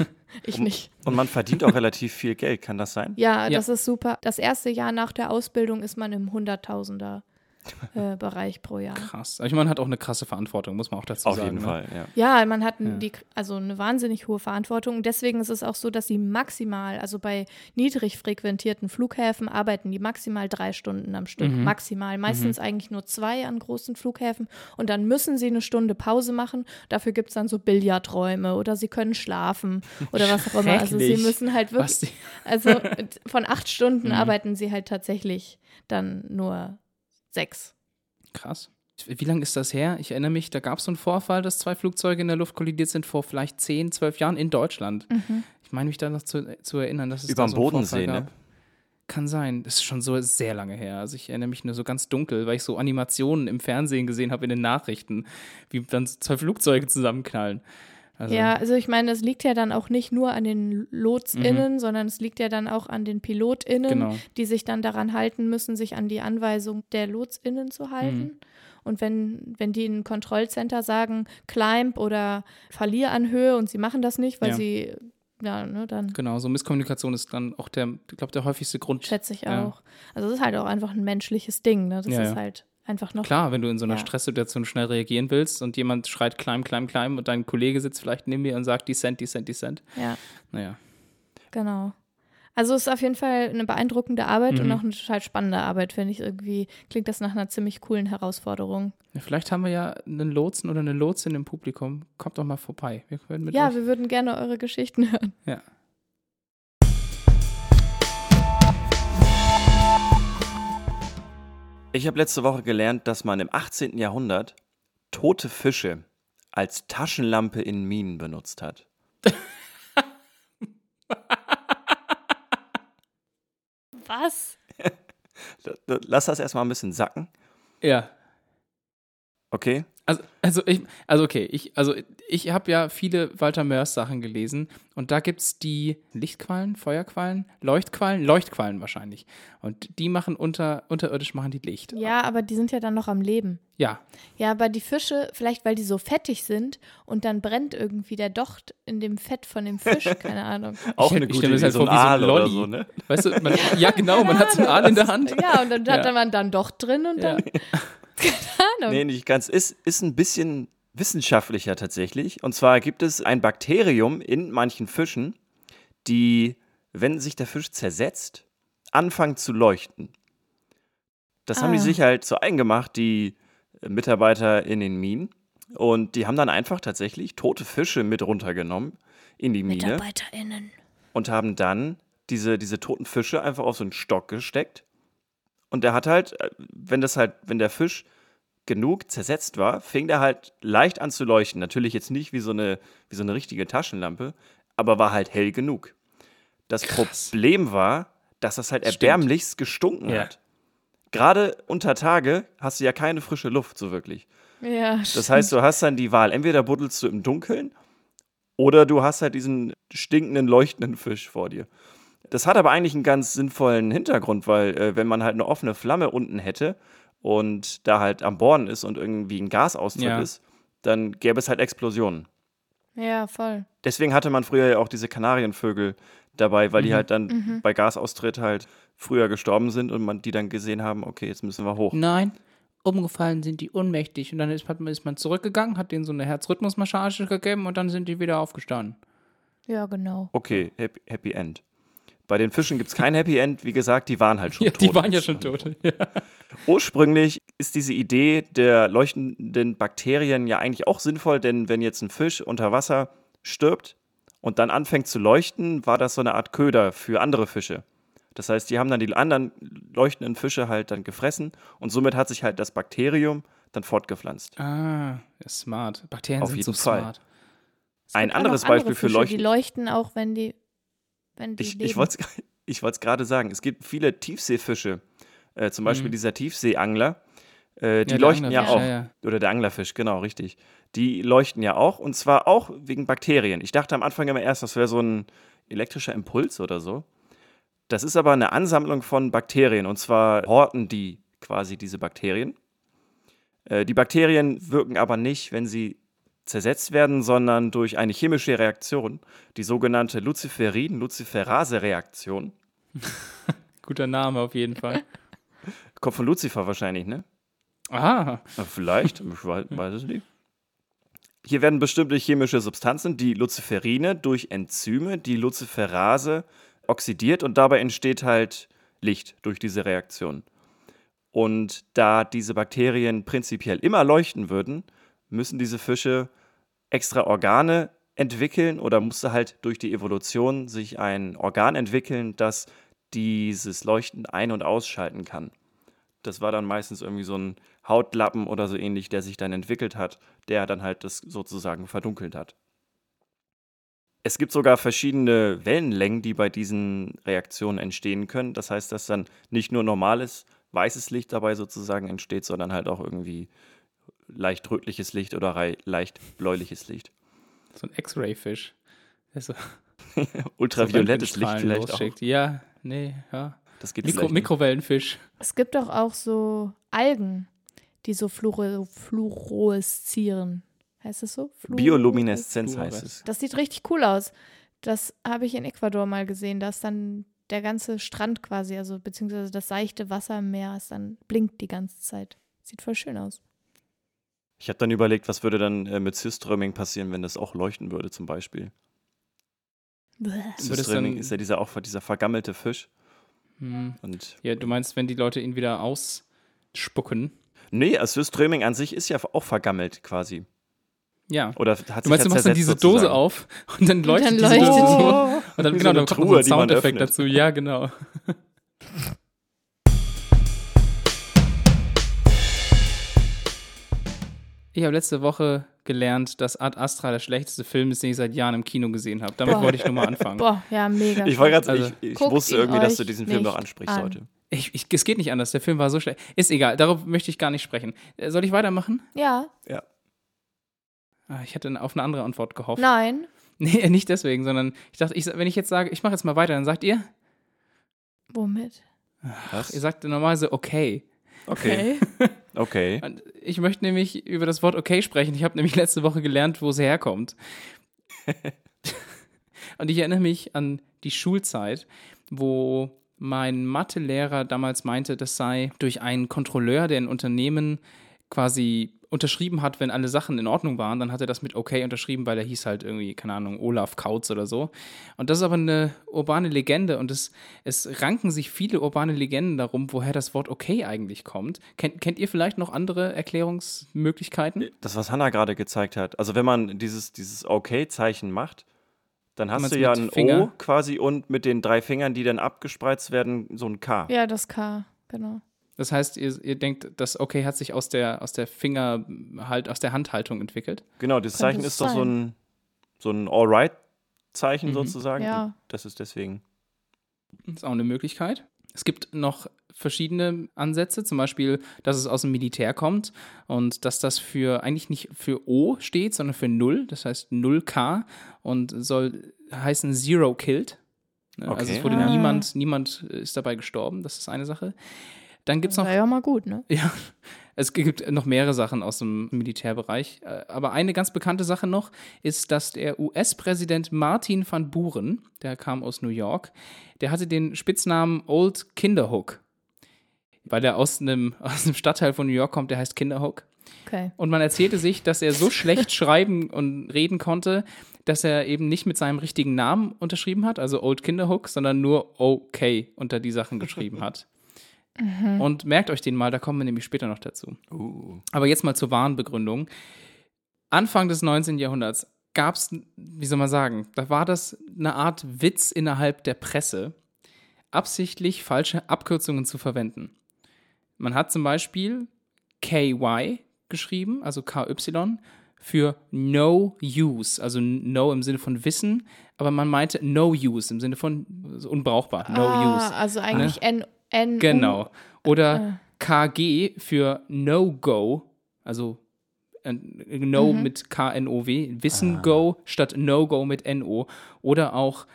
ich nicht. Und man verdient auch relativ viel Geld, kann das sein? Ja, Ja. das ist super. Das erste Jahr nach der Ausbildung ist man im Hunderttausender äh, Bereich pro Jahr. Krass. Aber ich meine, man hat auch eine krasse Verantwortung, muss man auch dazu Auf sagen. jeden ne? Fall, ja. Ja, man hat Ja. die, also eine wahnsinnig hohe Verantwortung. Und deswegen ist es auch so, dass sie maximal, also bei niedrig frequentierten Flughäfen arbeiten die maximal drei Stunden am Stück. Mhm. Maximal. Meistens eigentlich nur zwei an großen Flughäfen. Und dann müssen sie eine Stunde Pause machen. Dafür gibt es dann so Billardräume oder sie können schlafen oder was auch immer. Also sie müssen halt wirklich, also von acht Stunden Mhm. arbeiten sie halt tatsächlich dann nur sechs. krass. Wie lange ist das her? Ich erinnere mich, da gab es so einen Vorfall, dass zwei Flugzeuge in der Luft kollidiert sind vor vielleicht 10, 12 Jahren in Deutschland. Mhm. Ich meine mich da noch zu, zu erinnern, dass es Überm da so einen Bodensee, Vorfall ne? gab. Kann sein. Das ist schon so sehr lange her. Also ich erinnere mich nur so ganz dunkel, weil ich so Animationen im Fernsehen gesehen habe in den Nachrichten, wie dann zwei Flugzeuge zusammenknallen. Also, Ja, also ich meine, es liegt ja dann auch nicht nur an den LotsInnen, sondern es liegt ja dann auch an den PilotInnen, Genau. die sich dann daran halten müssen, sich an die Anweisung der LotsInnen zu halten. Mhm. Und wenn, wenn die in Kontrollcenter sagen, climb oder verlier an Höhe und sie machen das nicht, weil Ja. sie, ja, ne, dann Genau, so Misskommunikation ist dann auch der, ich glaube, der häufigste Grund. schätze ich Ja. auch. Also es ist halt auch einfach ein menschliches Ding, ne? Das Ja, ist halt einfach noch. Klar, wenn du in so einer Ja. Stresssituation schnell reagieren willst und jemand schreit climb, climb, climb und dein Kollege sitzt vielleicht neben dir und sagt Descent, Descent, Descent. Ja, Naja. genau. Also es ist auf jeden Fall eine beeindruckende Arbeit und Mhm. auch eine total spannende Arbeit, finde ich irgendwie. Klingt das nach einer ziemlich coolen Herausforderung. Ja, vielleicht haben wir ja einen Lotsen oder eine Lotsin im Publikum. Kommt doch mal vorbei. Wir mit Ja, euch. wir würden gerne eure Geschichten hören. Ja. Ich habe letzte Woche gelernt, dass man im 18. Jahrhundert tote Fische als Taschenlampe in Minen benutzt hat. Was? Lass das erstmal ein bisschen sacken. Ja. Okay? Also, also, ich, also okay, ich, also ich habe ja viele Walter Mörs Sachen gelesen und da gibt es die Lichtquallen, Feuerquallen, Leuchtquallen, Leuchtquallen wahrscheinlich. Und die machen unter, unterirdisch machen die Licht. Ja, aber die sind ja dann noch am Leben. Ja, Ja, aber die Fische, vielleicht weil die so fettig sind und dann brennt irgendwie der Docht in dem Fett von dem Fisch, keine Ahnung. Auch Ich- eine ich gute mir Idee, so ein halt so ein Aal oder Lolli. so, ne? weißt du, man, ja genau, man hat so einen Aal in der Hand. Ja, und dann hat Ja. man dann Docht drin und Ja. keine Ahnung. Nee, nicht ganz. Ist, ist ein bisschen wissenschaftlicher tatsächlich. Und zwar gibt es ein Bakterium in manchen Fischen, die, wenn sich der Fisch zersetzt, anfangen zu leuchten. Das haben die Ah. sich halt so eingemacht, die Mitarbeiter in den Minen. Und die haben dann einfach tatsächlich tote Fische mit runtergenommen in die Mine MitarbeiterInnen. und haben dann diese, diese toten Fische einfach auf so einen Stock gesteckt. Und der hat halt, äh, wenn das halt, wenn der Fisch genug zersetzt war, fing der halt leicht an zu leuchten. Natürlich jetzt nicht wie so eine, wie so eine richtige Taschenlampe, aber war halt hell genug. Das Krass. Problem war, dass das halt Stimmt. erbärmlichst gestunken Ja. hat. Gerade unter Tage hast du ja keine frische Luft so wirklich. Ja, Das heißt, du hast dann die Wahl, entweder buddelst du im Dunkeln oder du hast halt diesen stinkenden, leuchtenden Fisch vor dir. Das hat aber eigentlich einen ganz sinnvollen Hintergrund, weil äh, wenn man halt eine offene Flamme unten hätte und da halt am Borden ist und irgendwie ein Gasaustritt Ja. ist, dann gäbe es halt Explosionen. ja, voll. Deswegen hatte man früher ja auch diese Kanarienvögel dabei, weil die Mhm. halt dann Mhm. bei Gasaustritt halt früher gestorben sind und man die dann gesehen haben, okay, jetzt müssen wir hoch. Nein, umgefallen sind die ohnmächtig. Und dann ist, hat ist man zurückgegangen, hat denen so eine Herzrhythmusmassage gegeben und dann sind die wieder aufgestanden. Ja, genau. Okay, Happy, Happy End. Bei den Fischen gibt es kein Happy End. Wie gesagt, die waren halt schon Ja, tot. die waren ja schon tot. Ja. Ursprünglich ist diese Idee der leuchtenden Bakterien ja eigentlich auch sinnvoll, denn wenn jetzt ein Fisch unter Wasser stirbt und dann anfängt zu leuchten, war das so eine Art Köder für andere Fische. Das heißt, die haben dann die anderen leuchtenden Fische halt dann gefressen und somit hat sich halt das Bakterium dann fortgepflanzt. Ah, smart. Bakterien Auf sind jeden so Fall. smart. Es Ein anderes andere Beispiel für Fische, Leuchten- Die leuchten auch, wenn die, wenn die Ich, leben. ich wollte es gerade sagen, es gibt viele Tiefseefische, äh, zum Beispiel Mhm. dieser Tiefseeangler, äh, die der leuchten ja auch. Ja, ja. Oder der Anglerfisch, genau, richtig. Die leuchten ja auch und zwar auch wegen Bakterien. Ich dachte am Anfang immer erst, das wäre so ein elektrischer Impuls oder so. Das ist aber eine Ansammlung von Bakterien und zwar horten die quasi diese Bakterien. Äh, die Bakterien wirken aber nicht, wenn sie zersetzt werden, sondern durch eine chemische Reaktion, die sogenannte Luciferin-Luciferase-Reaktion. Guter Name auf jeden Fall. Kommt von Lucifer wahrscheinlich, ne? Aha. Vielleicht, ich weiß es nicht. Hier werden bestimmte chemische Substanzen, die Luciferine, durch Enzyme, die Luciferase, oxidiert und dabei entsteht halt Licht durch diese Reaktion. Und da diese Bakterien prinzipiell immer leuchten würden, müssen diese Fische extra Organe entwickeln oder musste halt durch die Evolution sich ein Organ entwickeln, das dieses Leuchten ein- und ausschalten kann. Das war dann meistens irgendwie so ein Hautlappen oder so ähnlich, der sich dann entwickelt hat, der dann halt das sozusagen verdunkelt hat. Es gibt sogar verschiedene Wellenlängen, die bei diesen Reaktionen entstehen können. Das heißt, dass dann nicht nur normales weißes Licht dabei sozusagen entsteht, sondern halt auch irgendwie leicht rötliches Licht oder leicht bläuliches Licht. So ein X-Ray-Fisch. Der so Ultraviolettes so Licht vielleicht auch. losschickt. Ja, nee, ja. Das geht Mikro. Mikrowellenfisch. Es gibt doch auch so Algen, die so fluore, fluoreszieren. Heißt es so? Fluor- Biolumineszenz Fluoreszenz. heißt es. Das sieht richtig cool aus. Das habe ich in Ecuador mal gesehen, dass dann der ganze Strand quasi, also beziehungsweise das seichte Wasser im Meer ist dann blinkt die ganze Zeit. Sieht voll schön aus. Ich habe dann überlegt, was würde dann äh, mit Surströmming passieren, wenn das auch leuchten würde zum Beispiel. Dann- ist ja dieser, auch dieser vergammelte Fisch. Hm. Und Ja, du meinst, wenn die Leute ihn wieder ausspucken? nee, also Surströmming an sich ist ja auch vergammelt quasi. Ja. Oder hat Du meinst, du machst dann diese sozusagen. Dose auf und dann leuchtet dann diese leuchtet Dose die. Oh, Und dann, genau, dann kommt Truhe, so ein Soundeffekt dazu. Ja, genau. Ich habe letzte Woche gelernt, dass Ad Astra der schlechteste Film ist, den ich seit Jahren im Kino gesehen habe. Damit Boah. wollte ich nur mal anfangen. Boah, ja, mega. Ich war gerade, Also, ich, ich wusste irgendwie, dass du diesen Film noch ansprichst an. heute. Ich, ich, es geht nicht anders. Der Film war so schlecht. Ist egal. Darauf möchte ich gar nicht sprechen. Äh, Soll ich weitermachen? ja, Ja. Ah, Ich hätte auf eine andere Antwort gehofft. Nein. Nee, nicht deswegen, sondern ich dachte, ich, wenn ich jetzt sage, ich mache jetzt mal weiter, dann sagt ihr, Womit? Was? ihr sagt normalerweise okay. Okay. Okay. Und ich möchte nämlich über das Wort okay sprechen. Ich habe nämlich letzte Woche gelernt, wo es herkommt. Und ich erinnere mich an die Schulzeit, wo mein Mathelehrer damals meinte, das sei durch einen Kontrolleur, der ein Unternehmen quasi unterschrieben hat, wenn alle Sachen in Ordnung waren, dann hat er das mit okay unterschrieben, weil er hieß halt irgendwie, keine Ahnung, Olaf Kautz oder so. Und das ist aber eine urbane Legende und es, es ranken sich viele urbane Legenden darum, woher das Wort okay eigentlich kommt. Kennt, kennt ihr vielleicht noch andere Erklärungsmöglichkeiten? Das, was Hannah gerade gezeigt hat. Also wenn man dieses, dieses Okay-Zeichen macht, dann hast du ja ein Finger- O quasi und mit den drei Fingern, die dann abgespreizt werden, so ein K. Ja, das K, genau. Das heißt, ihr, ihr denkt, das okay hat sich aus der, aus der Finger, halt aus der Handhaltung entwickelt. Genau, das Könnte Zeichen ist doch so sein. ein, so ein Alright-Zeichen Mhm. sozusagen. Ja. Das ist deswegen. Das ist auch eine Möglichkeit. Es gibt noch verschiedene Ansätze, zum Beispiel, dass es aus dem Militär kommt und dass das für eigentlich nicht für O steht, sondern für Null, das heißt 0K und soll heißen Zero Killed. Ne, Also Okay. es wurde Ah. niemand, niemand ist dabei gestorben, das ist eine Sache. Dann gibt es noch War ja mal gut, ne? Ja, es gibt noch mehrere Sachen aus dem Militärbereich. Äh, Aber eine ganz bekannte Sache noch ist, dass der US-Präsident Martin van Buren, der kam aus New York, der hatte den Spitznamen Old Kinderhook. Weil er aus einem, aus einem Stadtteil von New York kommt, der heißt Kinderhook. Okay. Und man erzählte sich, dass er so schlecht schreiben und reden konnte, dass er eben nicht mit seinem richtigen Namen unterschrieben hat, also Old Kinderhook, sondern nur OK unter die Sachen geschrieben hat. Und merkt euch den mal, da kommen wir nämlich später noch dazu. Uh. Aber jetzt mal zur wahren Begründung. Anfang des 19. Jahrhunderts gab es, wie soll man sagen, da war das eine Art Witz innerhalb der Presse, absichtlich falsche Abkürzungen zu verwenden. Man hat zum Beispiel KY geschrieben, also KY, für No Use, also No im Sinne von Wissen, aber man meinte No Use im Sinne von so unbrauchbar, No ah, Use. Also eigentlich N, N. Genau. Oder Äh. KG für No-Go, also äh, No mit K-N-O-W, Wissen Go statt No-Go mit N-O. Oder auch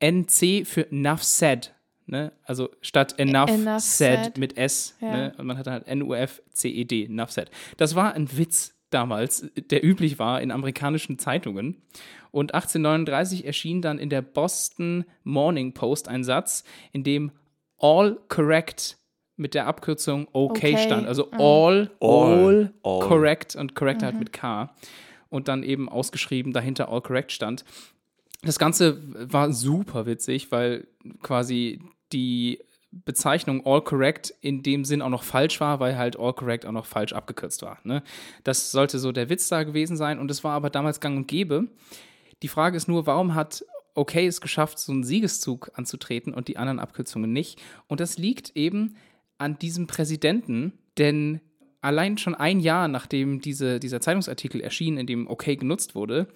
NC für Enough Said, ne? also statt Enough, Enough said, said. mit S. Ja. Ne? Und man hat halt N-U-F-C-E-D, Enough Said. Das war ein Witz damals, der üblich war in amerikanischen Zeitungen. Und 1839 erschien dann in der Boston Morning Post ein Satz, in dem all correct mit der Abkürzung okay, Okay. stand. Also all, all, All. All. correct und correct halt mit K. Und dann eben ausgeschrieben dahinter all correct stand. Das Ganze war super witzig, weil quasi die Bezeichnung all correct in dem Sinn auch noch falsch war, weil halt all correct auch noch falsch abgekürzt war. Ne? Das sollte so der Witz da gewesen sein und es war aber damals gang und gäbe. Die Frage ist nur, warum hat Okay es geschafft, so einen Siegeszug anzutreten und die anderen Abkürzungen nicht? Und das liegt eben an diesem Präsidenten, denn allein schon ein Jahr nachdem diese, dieser Zeitungsartikel erschien, in dem Okay genutzt wurde,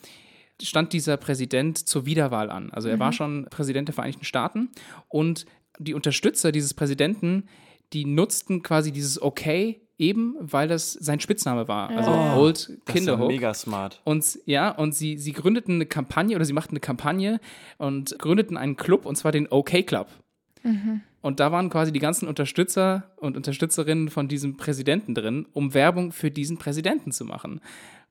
stand dieser Präsident zur Wiederwahl an. Also er war schon Präsident der Vereinigten Staaten und die Unterstützer dieses Präsidenten, die nutzten quasi dieses Okay eben, weil das sein Spitzname war. Also Ja. Old Das ist ja Kinderhook. mega smart. Und ja, und sie, sie gründeten eine Kampagne oder sie machten eine Kampagne und gründeten einen Club und zwar den OK Club. Und da waren quasi die ganzen Unterstützer und Unterstützerinnen von diesem Präsidenten drin, um Werbung für diesen Präsidenten zu machen.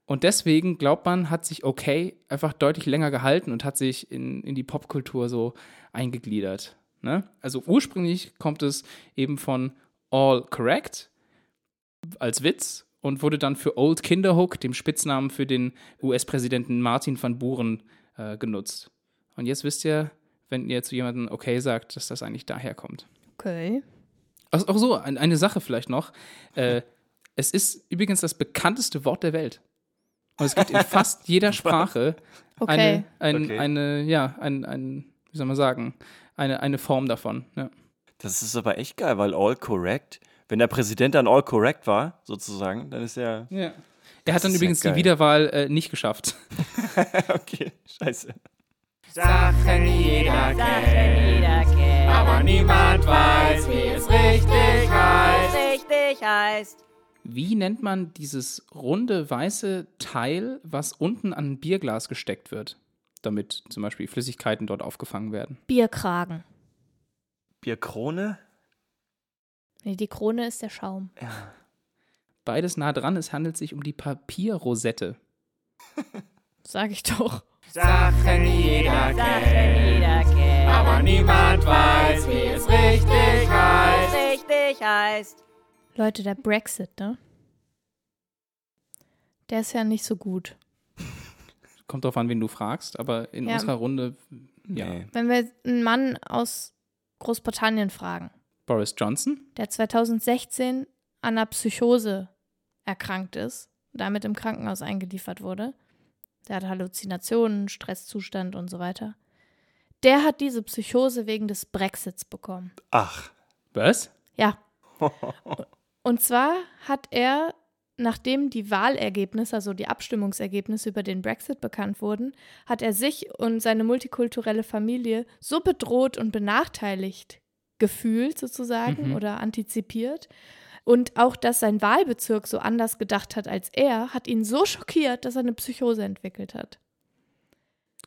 Und deswegen, glaubt man, hat sich OK einfach deutlich länger gehalten und hat sich in, in die Popkultur so eingegliedert. Ne? Also ursprünglich kommt es eben von All Correct als Witz und wurde dann für Old Kinderhook, dem Spitznamen für den US-Präsidenten Martin van Buren, äh, genutzt. Und jetzt wisst ihr, wenn ihr zu jemandem okay sagt, dass das eigentlich daher kommt. Okay. Ach, auch so, ein, eine Sache vielleicht noch. Äh, es ist übrigens das bekannteste Wort der Welt. Und es gibt in fast jeder Sprache Okay. eine, ein, Okay. eine, ja, ein, ein, wie soll man sagen, eine, eine Form davon. Ja. Das ist aber echt geil, weil all correct, wenn der Präsident dann all correct war, sozusagen, dann ist er. Ja. Er hat dann übrigens die. Wiederwahl äh, nicht geschafft. okay, scheiße. Sachen jeder kennt, aber niemand weiß, wie es richtig heißt. richtig heißt. Wie nennt man dieses runde weiße Teil, was unten an ein Bierglas gesteckt wird, damit zum Beispiel Flüssigkeiten dort aufgefangen werden? Bierkragen. Bierkrone? Nee, die Krone ist der Schaum. Beides nah dran, es handelt sich um die Papierrosette. Sag ich doch. Sachen jeder kennt, aber niemand weiß, wie es richtig heißt. Richtig heißt. Leute, der Brexit, ne? Der ist ja nicht so gut. Kommt drauf an, wen du fragst, aber in Ja. unserer Runde, ja. Nee. Wenn wir einen Mann aus Großbritannien fragen, Boris Johnson? der 2016 an einer Psychose erkrankt ist, damit im Krankenhaus eingeliefert wurde, der hat Halluzinationen, Stresszustand und so weiter. Der hat diese Psychose wegen des Brexits bekommen. Ach, Was? Ja. Und zwar hat er, nachdem die Wahlergebnisse, also die Abstimmungsergebnisse über den Brexit bekannt wurden, hat er sich und seine multikulturelle Familie so bedroht und benachteiligt gefühlt sozusagen Mhm. oder antizipiert. Und auch, dass sein Wahlbezirk so anders gedacht hat als er, hat ihn so schockiert, dass er eine Psychose entwickelt hat.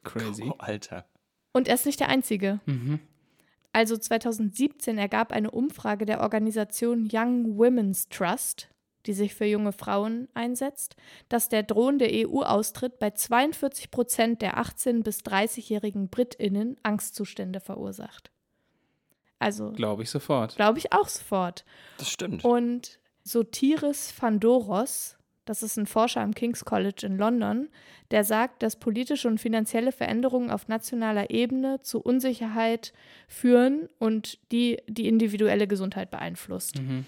Crazy. oh, Alter. Und er ist nicht der Einzige. Mhm. Also 2017 ergab eine Umfrage der Organisation Young Women's Trust, die sich für junge Frauen einsetzt, dass der drohende EU-Austritt bei 42 Prozent der 18- bis 30-jährigen BritInnen Angstzustände verursacht. Also Glaube ich sofort. glaube ich auch sofort. Das stimmt. Und Sotiris Fandoros, das ist ein Forscher am King's College in London, der sagt, dass politische und finanzielle Veränderungen auf nationaler Ebene zu Unsicherheit führen und die die individuelle Gesundheit beeinflusst. Mhm.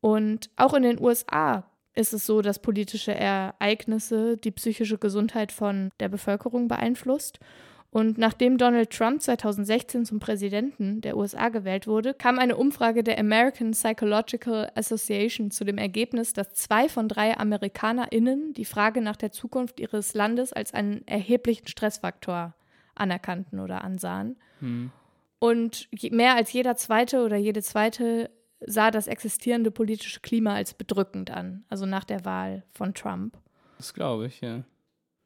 Und auch in den USA ist es so, dass politische Ereignisse die psychische Gesundheit von der Bevölkerung beeinflusst. Und nachdem Donald Trump 2016 zum Präsidenten der USA gewählt wurde, kam eine Umfrage der American Psychological Association zu dem Ergebnis, dass zwei von drei AmerikanerInnen die Frage nach der Zukunft ihres Landes als einen erheblichen Stressfaktor anerkannten oder ansahen. Hm. Und mehr als jeder zweite oder jede zweite sah das existierende politische Klima als bedrückend an, also nach der Wahl von Trump. Das glaube ich, ja.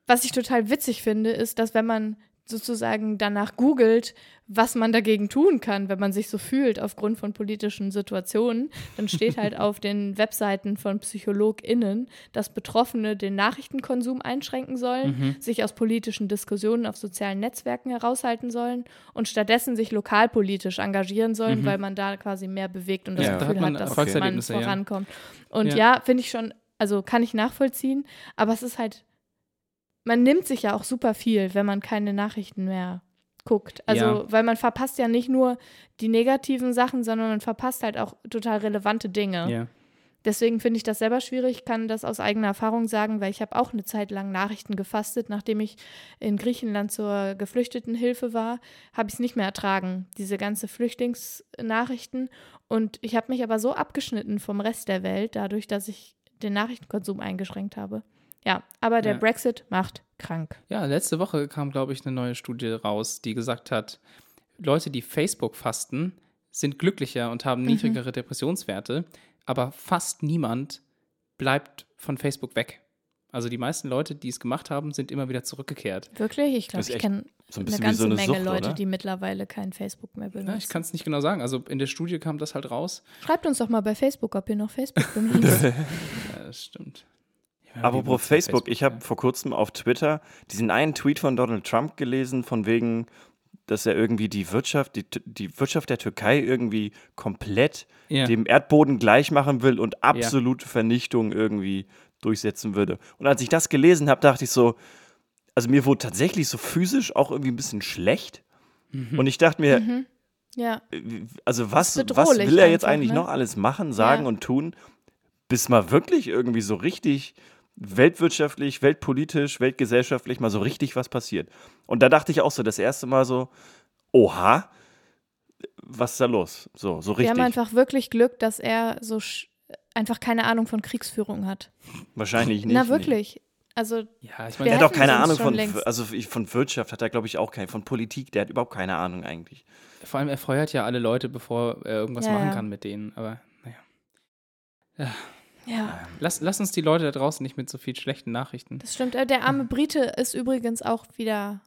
Was ich total witzig finde, ist, dass wenn man sozusagen danach googelt, was man dagegen tun kann, wenn man sich so fühlt aufgrund von politischen Situationen, dann steht halt auf den Webseiten von PsychologInnen, dass Betroffene den Nachrichtenkonsum einschränken sollen, Mhm. sich aus politischen Diskussionen auf sozialen Netzwerken heraushalten sollen und stattdessen sich lokalpolitisch engagieren sollen, Mhm. weil man da quasi mehr bewegt und das Ja, da Gefühl hat man hat, dass man Erfolgserlebnisse, ja. vorankommt. Und Ja. ja, finde ich schon, also kann ich nachvollziehen, aber es ist halt man nimmt sich ja auch super viel, wenn man keine Nachrichten mehr guckt. Also, Ja. weil man verpasst ja nicht nur die negativen Sachen, sondern man verpasst halt auch total relevante Dinge. Ja. Deswegen finde ich das selber schwierig, kann das aus eigener Erfahrung sagen, weil ich habe auch eine Zeit lang Nachrichten gefastet, nachdem ich in Griechenland zur Geflüchtetenhilfe war, habe ich es nicht mehr ertragen, diese ganze Flüchtlingsnachrichten. Und ich habe mich aber so abgeschnitten vom Rest der Welt, dadurch, dass ich den Nachrichtenkonsum eingeschränkt habe. Ja, aber der Ja. Brexit macht krank. Ja, letzte Woche kam, glaube ich, eine neue Studie raus, die gesagt hat, Leute, die Facebook fasten, sind glücklicher und haben niedrigere Depressionswerte, aber fast niemand bleibt von Facebook weg. Also die meisten Leute, die es gemacht haben, sind immer wieder zurückgekehrt. Wirklich? Ich glaube, ich kenne So ein eine ganze so eine Menge Sucht, Leute, oder? die mittlerweile kein Facebook mehr benutzen. Ja, ich kann es nicht genau sagen. Also in der Studie kam das halt raus. Schreibt uns doch mal bei Facebook, ob ihr noch Facebook benutzt. Ja, das stimmt. Ja, Apropos benutzt Facebook, ich habe ja. vor kurzem auf Twitter diesen einen Tweet von Donald Trump gelesen, von wegen, dass er irgendwie die Wirtschaft, die, die Wirtschaft der Türkei irgendwie komplett Ja. dem Erdboden gleich machen will und absolute Vernichtung irgendwie durchsetzen würde. Und als ich das gelesen habe, dachte ich so, also mir wurde tatsächlich so physisch auch irgendwie ein bisschen schlecht. Mhm. Und ich dachte mir, Mhm. Ja, also was, was will er jetzt eigentlich ne? noch alles machen, sagen Ja. und tun, bis mal wirklich irgendwie so richtig weltwirtschaftlich, weltpolitisch, weltgesellschaftlich mal so richtig was passiert. Und da dachte ich auch so das erste Mal so, oha, was ist da los? So, so wir richtig. haben einfach wirklich Glück, dass er so sch- einfach keine Ahnung von Kriegsführung hat. Wahrscheinlich nicht. Na nee. wirklich. Also Ja, ich Wir Der meine, hat auch keine Ahnung von, also von Wirtschaft hat er, glaube ich, auch keine, von Politik, der hat überhaupt keine Ahnung eigentlich. vor allem er feuert ja alle Leute, bevor er irgendwas Ja, machen ja. kann mit denen. Aber naja. Ja, Lass, lass uns die Leute da draußen nicht mit so viel schlechten Nachrichten. das stimmt. Äh, Der arme Brite ist übrigens auch wieder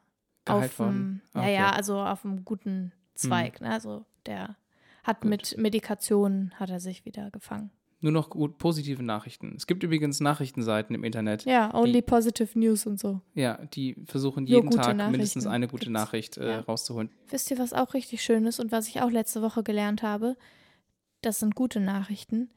Geheilt auf dem, worden. ja, ja, Okay. Hm. also auf einem guten Zweig. Ne? Also der hat mit Medikation hat er sich wieder gefangen. Nur noch gut positive Nachrichten. Es gibt übrigens Nachrichtenseiten im Internet, Ja, only Die- positive news und so. ja, die versuchen jeden Tag mindestens eine gute gibt's. Nachricht äh, Ja. rauszuholen. Wisst ihr, was auch richtig schön ist und was ich auch letzte Woche gelernt habe? Das sind gute Nachrichten.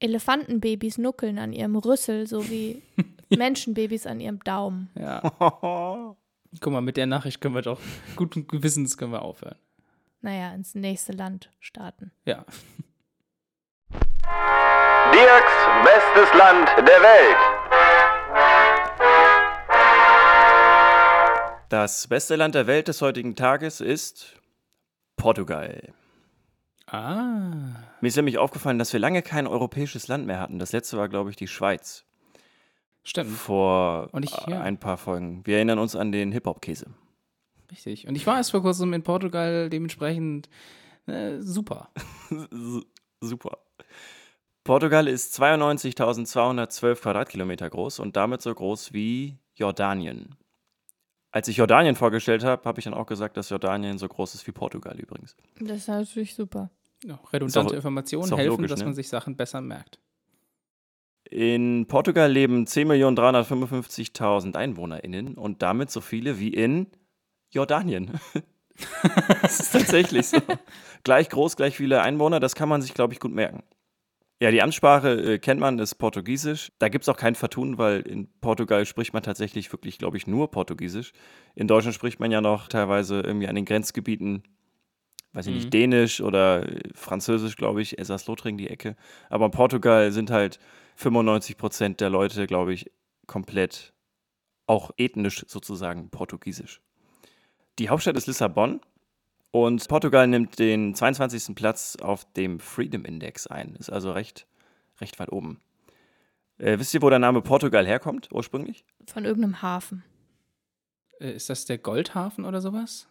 Elefantenbabys nuckeln an ihrem Rüssel, so wie Menschenbabys an ihrem Daumen. Ja. Guck mal, mit der Nachricht können wir doch guten Gewissens können wir aufhören. Naja, ins nächste Land starten. Ja. Dirks bestes Land der Welt. Das beste Land der Welt des heutigen Tages ist Portugal. Ah. Mir ist nämlich aufgefallen, dass wir lange kein europäisches Land mehr hatten. Das letzte war, glaube ich, die Schweiz. Stimmt. Vor Und ich- äh, ja. ein paar Folgen. Wir erinnern uns an den Hip-Hop-Käse. Richtig. Und ich war erst vor kurzem in Portugal, dementsprechend äh, super. Super. Portugal ist 92.212 Quadratkilometer groß und damit so groß wie Jordanien. Als ich Jordanien vorgestellt habe, habe ich dann auch gesagt, dass Jordanien so groß ist wie Portugal übrigens. Das ist natürlich super. Ja, redundante auch- Informationen helfen, logisch, dass ne? man sich Sachen besser merkt. In Portugal leben 10.355.000 EinwohnerInnen und damit so viele wie in Jordanien. das ist tatsächlich so. Gleich groß, gleich viele Einwohner, das kann man sich, glaube ich, gut merken. Ja, die Amtssprache äh, kennt man, ist Portugiesisch. Da gibt es auch kein Vertun, weil in Portugal spricht man tatsächlich wirklich, glaube ich, nur Portugiesisch. In Deutschland spricht man ja noch teilweise irgendwie an den Grenzgebieten, weiß ich Mhm. nicht, Dänisch oder äh, Französisch, glaube ich, Elsass-Lothringen die Ecke. Aber in Portugal sind halt 95 Prozent der Leute, glaube ich, komplett auch ethnisch sozusagen portugiesisch. Die Hauptstadt ist Lissabon und Portugal nimmt den 22. Platz auf dem Freedom Index ein. Ist also recht, recht weit oben. Äh, wisst ihr, wo der Name Portugal herkommt ursprünglich? Von irgendeinem Hafen. Äh, ist das der Goldhafen oder sowas?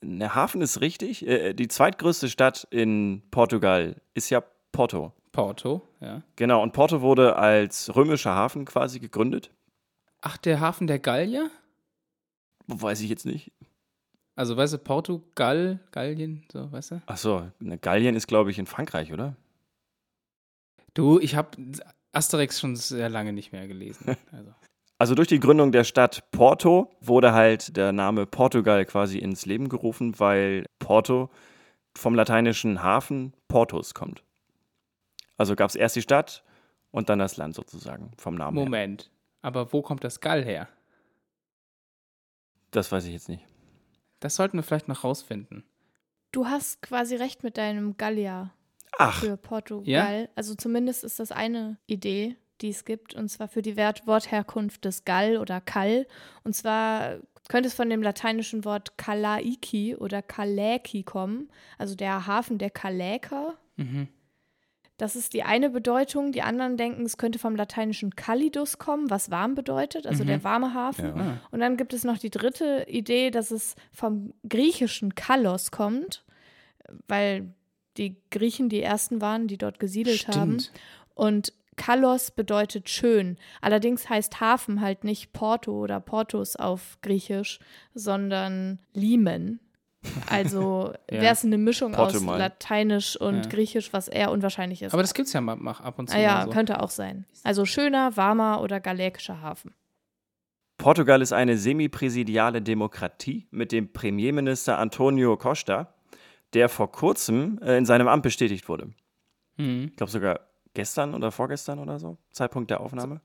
Der Hafen ist richtig. Äh, die zweitgrößte Stadt in Portugal ist ja Porto. Porto, ja. Genau, und Porto wurde als römischer Hafen quasi gegründet. Ach, der Hafen der Gallier? Weiß ich jetzt nicht. Also, weißt du, Portugal, Gallien, so, weißt du? Achso, eine Gallien ist, glaube ich, in Frankreich, oder? Du, ich habe Asterix schon sehr lange nicht mehr gelesen. Also. Also durch die Gründung der Stadt Porto wurde halt der Name Portugal quasi ins Leben gerufen, weil Porto vom lateinischen Hafen Portus kommt. Also gab es erst die Stadt und dann das Land sozusagen vom Namen her. Moment. Aber wo kommt das Gall her? Das weiß ich jetzt nicht. Das sollten wir vielleicht noch rausfinden. Du hast quasi recht mit deinem Gallia Ach, für Portugal. Ja? Also zumindest ist das eine Idee, die es gibt, und zwar für die Wert Wortherkunft des Gall oder Kall. Und zwar könnte es von dem lateinischen Wort Kalaiki oder Kaläki kommen, also der Hafen der Kaläker. Mhm. Das ist die eine Bedeutung. Die anderen denken, es könnte vom lateinischen Calidus kommen, was warm bedeutet, also Mhm. der warme Hafen. Ja. Ah. Und dann gibt es noch die dritte Idee, dass es vom griechischen Kalos kommt, weil die Griechen die ersten waren, die dort gesiedelt haben. Stimmt. Und Kalos bedeutet schön. Allerdings heißt Hafen halt nicht Porto oder Portus auf Griechisch, sondern Limen. Also Ja. wäre es eine Mischung aus Portemal. Lateinisch und Ja. Griechisch, was eher unwahrscheinlich ist. Aber das gibt's ja mal, ab und zu. ah ja, so. könnte auch sein. Also schöner, warmer oder galäkischer Hafen. Portugal ist eine semipräsidiale Demokratie mit dem Premierminister Antonio Costa, der vor kurzem äh, in seinem Amt bestätigt wurde. Mhm. Ich glaube sogar gestern oder vorgestern oder so, Zeitpunkt der Aufnahme.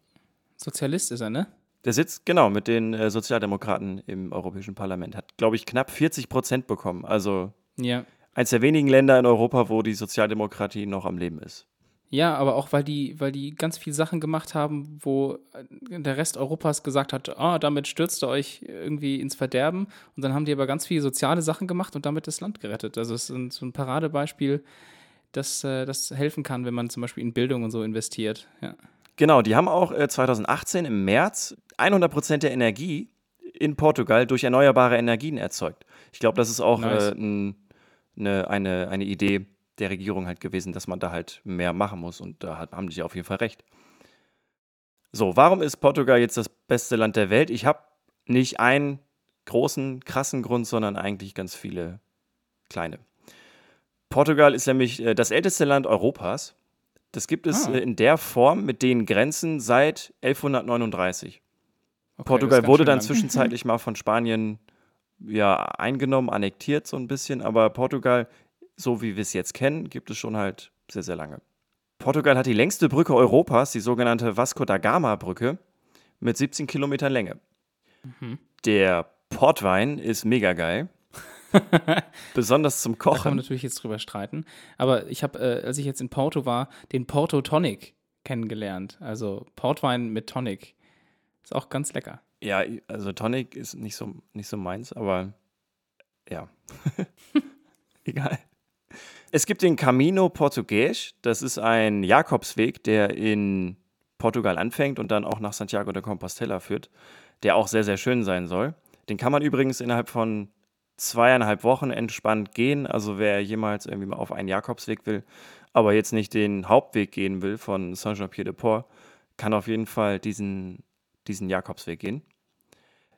Sozialist ist er, ne? Der sitzt genau mit den äh, Sozialdemokraten im Europäischen Parlament. Hat, glaube ich, knapp 40 Prozent bekommen. Also Ja. eins der wenigen Länder in Europa, wo die Sozialdemokratie noch am Leben ist. Ja, aber auch weil die, weil die ganz viele Sachen gemacht haben, wo äh, der Rest Europas gesagt hat, ah, damit stürzt ihr euch irgendwie ins Verderben. Und dann haben die aber ganz viele soziale Sachen gemacht und damit das Land gerettet. Also es ist so ein Paradebeispiel, das, äh, das helfen kann, wenn man zum Beispiel in Bildung und so investiert. Ja. Genau, die haben auch äh, 2018 im März 100 Prozent der Energie in Portugal durch erneuerbare Energien erzeugt. Ich glaube, das ist auch Nice. äh, ein, eine, eine, eine Idee, der Regierung halt gewesen, dass man da halt mehr machen muss. Und da haben die auf jeden Fall recht. So, warum ist Portugal jetzt das beste Land der Welt? Ich habe nicht einen großen, krassen Grund, sondern eigentlich ganz viele kleine. Portugal ist nämlich äh, das älteste Land Europas. Das gibt es Ah. äh, in der Form mit den Grenzen seit 1139. Okay, Portugal wurde dann lang. zwischenzeitlich mal von Spanien ja, eingenommen, annektiert so ein bisschen, aber Portugal, so wie wir es jetzt kennen, gibt es schon halt sehr, sehr lange. Portugal hat die längste Brücke Europas, die sogenannte Vasco da Gama Brücke, mit 17 Kilometern Länge. Mhm. Der Portwein ist mega geil. Besonders zum Da kann man Kochen. natürlich jetzt drüber streiten. Aber ich habe, äh, als ich jetzt in Porto war, den Porto Tonic kennengelernt. Also Portwein mit Tonic. Ist auch ganz lecker. Ja, also Tonic ist nicht so, nicht so meins, aber ja. Egal. Es gibt den Camino Portugues. Das ist ein Jakobsweg, der in Portugal anfängt und dann auch nach Santiago de Compostela führt, der auch sehr, sehr schön sein soll. Den kann man übrigens innerhalb von zweieinhalb Wochen entspannt gehen. Also wer jemals irgendwie mal auf einen Jakobsweg will, aber jetzt nicht den Hauptweg gehen will von Saint-Jean-Pied-de-Port, kann auf jeden Fall diesen, diesen Jakobsweg gehen.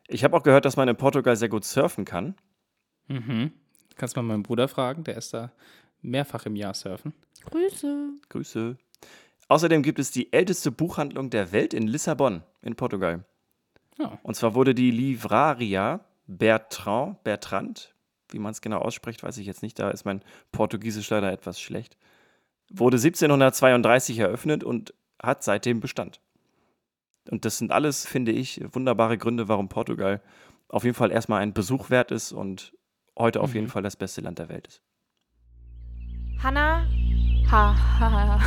Ich habe auch gehört, dass man in Portugal sehr gut surfen kann. Mhm. Kannst mal meinen Bruder fragen, der ist da mehrfach im Jahr surfen. Grüße. Grüße. Außerdem gibt es die älteste Buchhandlung der Welt in Lissabon, in Portugal. Ja. Und zwar wurde die Livraria Bertrand, Bertrand, wie man es genau ausspricht, weiß ich jetzt nicht, da ist mein Portugiesisch leider etwas schlecht, wurde 1732 eröffnet und hat seitdem Bestand. Und das sind alles, finde ich, wunderbare Gründe, warum Portugal auf jeden Fall erstmal ein Besuch wert ist und heute auf jeden Mhm. Fall das beste Land der Welt ist. Hanna. Ha, ha, ha.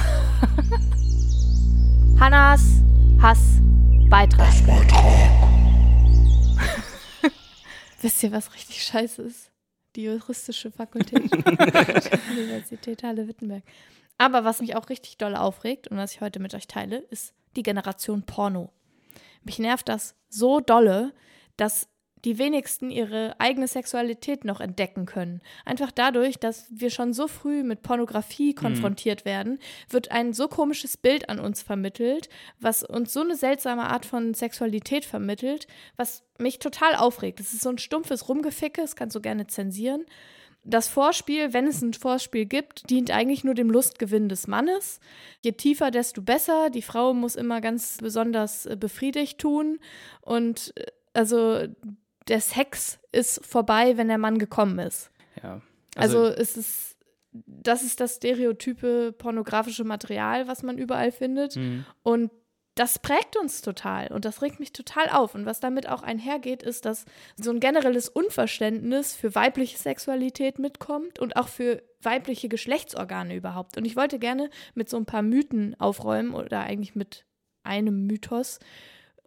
Hannas Hassbeitrag. Wisst ihr, was richtig scheiße ist? Die juristische Fakultät der Universität Halle-Wittenberg. Aber was mich auch richtig doll aufregt und was ich heute mit euch teile, ist die Generation Porno. Mich nervt das so dolle, dass die wenigsten ihre eigene Sexualität noch entdecken können. Einfach dadurch, dass wir schon so früh mit Pornografie konfrontiert werden, wird ein so komisches Bild an uns vermittelt, was uns so eine seltsame Art von Sexualität vermittelt, was mich total aufregt. Es ist so ein stumpfes Rumgeficke, das kannst du gerne zensieren. Das Vorspiel, wenn es ein Vorspiel gibt, dient eigentlich nur dem Lustgewinn des Mannes. Je tiefer, desto besser. Die Frau muss immer ganz besonders äh, befriedigt tun. Und äh, also der Sex ist vorbei, wenn der Mann gekommen ist. Ja. Also, es ist, das ist das stereotype pornografische Material, was man überall findet. Mhm. Und das prägt uns total und das regt mich total auf. Und was damit auch einhergeht, ist, dass so ein generelles Unverständnis für weibliche Sexualität mitkommt und auch für weibliche Geschlechtsorgane überhaupt. Und ich wollte gerne mit so ein paar Mythen aufräumen oder eigentlich mit einem Mythos.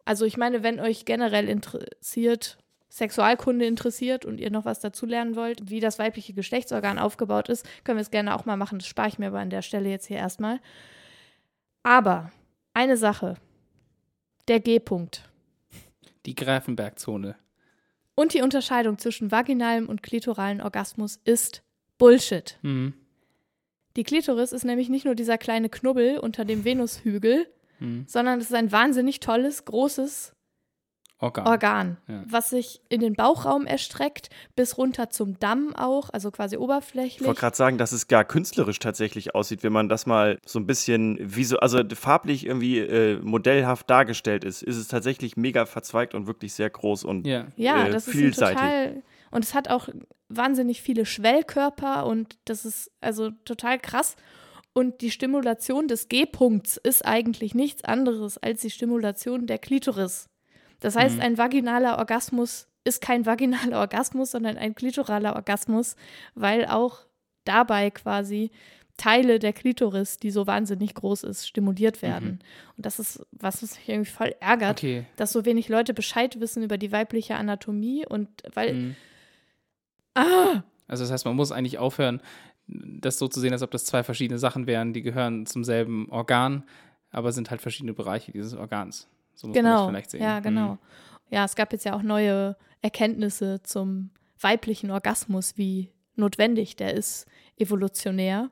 Also ich meine, wenn euch generell interessiert, Sexualkunde interessiert und ihr noch was dazu lernen wollt, wie das weibliche Geschlechtsorgan aufgebaut ist, können wir es gerne auch mal machen. Das spare ich mir aber an der Stelle jetzt hier erstmal. Aber eine Sache. Der G-Punkt. Die Grafenbergzone. Und die Unterscheidung zwischen vaginalem und klitoralen Orgasmus ist Bullshit. Mhm. Die Klitoris ist nämlich nicht nur dieser kleine Knubbel unter dem Venushügel, Mhm. sondern es ist ein wahnsinnig tolles, großes Organ. Organ, Ja. was sich in den Bauchraum erstreckt, bis runter zum Damm auch, also quasi Ich oberflächlich. wollte gerade sagen, dass es gar künstlerisch tatsächlich aussieht, wenn man das mal so ein bisschen wie so, also farblich irgendwie äh, modellhaft dargestellt ist, ist es tatsächlich mega verzweigt und wirklich sehr groß und Ja. Ja, äh, das ist vielseitig. total. Und es hat auch wahnsinnig viele Schwellkörper und das ist also total krass. Und die Stimulation des G-Punkts ist eigentlich nichts anderes als die Stimulation der Klitoris. Das heißt, Mhm. ein vaginaler Orgasmus ist kein vaginaler Orgasmus, sondern ein klitoraler Orgasmus, weil auch dabei quasi Teile der Klitoris, die so wahnsinnig groß ist, stimuliert werden. Und das ist was, was mich irgendwie voll ärgert Okay. dass so wenig Leute Bescheid wissen über die weibliche Anatomie und weil. Mhm. Ah! Also das heißt, man muss eigentlich aufhören, das so zu sehen, als ob das zwei verschiedene Sachen wären, die gehören zum selben Organ, aber sind halt verschiedene Bereiche dieses Organs. So muss man das Genau. vielleicht sehen. Ja, genau. Mhm. Ja, es gab jetzt ja auch neue Erkenntnisse zum weiblichen Orgasmus, wie notwendig der ist evolutionär.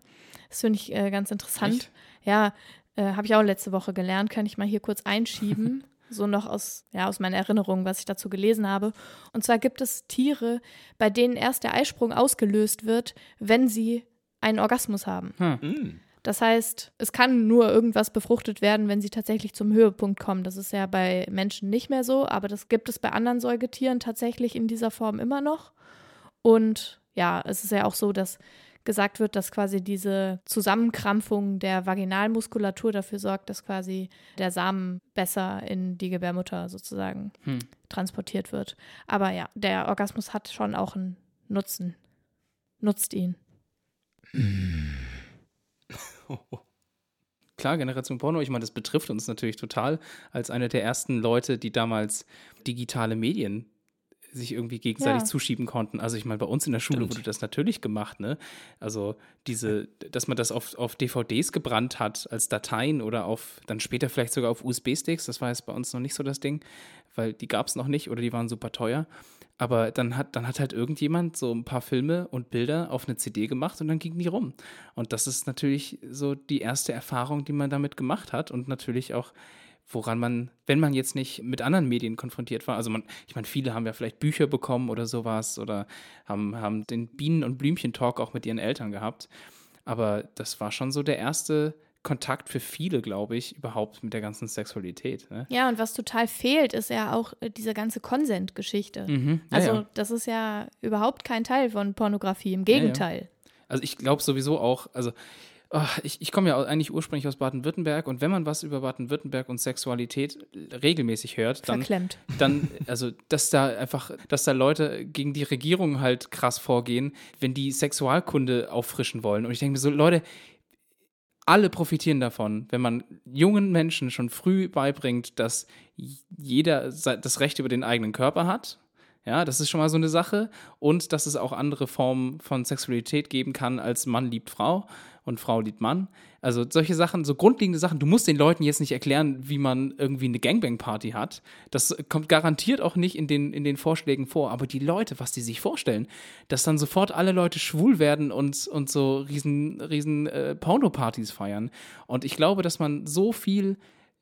Das finde ich äh, ganz interessant. Echt? Ja, äh, habe ich auch letzte Woche gelernt, kann ich mal hier kurz einschieben. so noch aus, ja, aus meiner Erinnerung, was ich dazu gelesen habe. Und zwar gibt es Tiere, bei denen erst der Eisprung ausgelöst wird, wenn sie einen Orgasmus haben. Mm. Das heißt, es kann nur irgendwas befruchtet werden, wenn sie tatsächlich zum Höhepunkt kommen. Das ist ja bei Menschen nicht mehr so, aber das gibt es bei anderen Säugetieren tatsächlich in dieser Form immer noch. Und ja, es ist ja auch so, dass gesagt wird, dass quasi diese Zusammenkrampfung der Vaginalmuskulatur dafür sorgt, dass quasi der Samen besser in die Gebärmutter sozusagen Hm. transportiert wird. Aber ja, der Orgasmus hat schon auch einen Nutzen. Nutzt ihn. Klar, Generation Porno, ich meine, das betrifft uns natürlich total als eine der ersten Leute, die damals digitale Medien sich irgendwie gegenseitig Ja. zuschieben konnten. Also ich meine, bei uns in der Schule Stimmt. wurde das natürlich gemacht, ne? Also diese, dass man das auf, auf DVDs gebrannt hat als Dateien oder auf, dann später vielleicht sogar auf USB-Sticks, das war jetzt bei uns noch nicht so das Ding, weil die gab es noch nicht oder die waren super teuer. Aber dann hat, dann hat halt irgendjemand so ein paar Filme und Bilder auf eine CD gemacht und dann gingen die rum. Und das ist natürlich so die erste Erfahrung, die man damit gemacht hat und natürlich auch, woran man, wenn man jetzt nicht mit anderen Medien konfrontiert war, also man, ich meine, viele haben ja vielleicht Bücher bekommen oder sowas oder haben, haben den Bienen- und Blümchen-Talk auch mit ihren Eltern gehabt. Aber das war schon so der erste Kontakt für viele, glaube ich, überhaupt mit der ganzen Sexualität. Ne? Ja, und was total fehlt, ist ja auch äh, diese ganze Consent-Geschichte. Mhm. Ja, Also, ja. das ist ja überhaupt kein Teil von Pornografie, im Gegenteil. Also ich glaube sowieso auch, also ah, ich, ich komme ja eigentlich ursprünglich aus Baden-Württemberg und wenn man was über Baden-Württemberg und Sexualität regelmäßig hört, dann, Verklemmt. dann, also dass da einfach, dass da Leute gegen die Regierung halt krass vorgehen, wenn die Sexualkunde auffrischen wollen. Und ich denke mir so, Leute, alle profitieren davon, wenn man jungen Menschen schon früh beibringt, dass jeder das Recht über den eigenen Körper hat. Ja, das ist schon mal so eine Sache. Und dass es auch andere Formen von Sexualität geben kann, als Mann liebt Frau und Frau liebt Mann. Also solche Sachen, so grundlegende Sachen. Du musst den Leuten jetzt nicht erklären, wie man irgendwie eine Gangbang-Party hat. Das kommt garantiert auch nicht in den, in den Vorschlägen vor. Aber die Leute, was die sich vorstellen, dass dann sofort alle Leute schwul werden und, und so riesen, riesen äh, Porno-Partys feiern. Und ich glaube, dass man so viel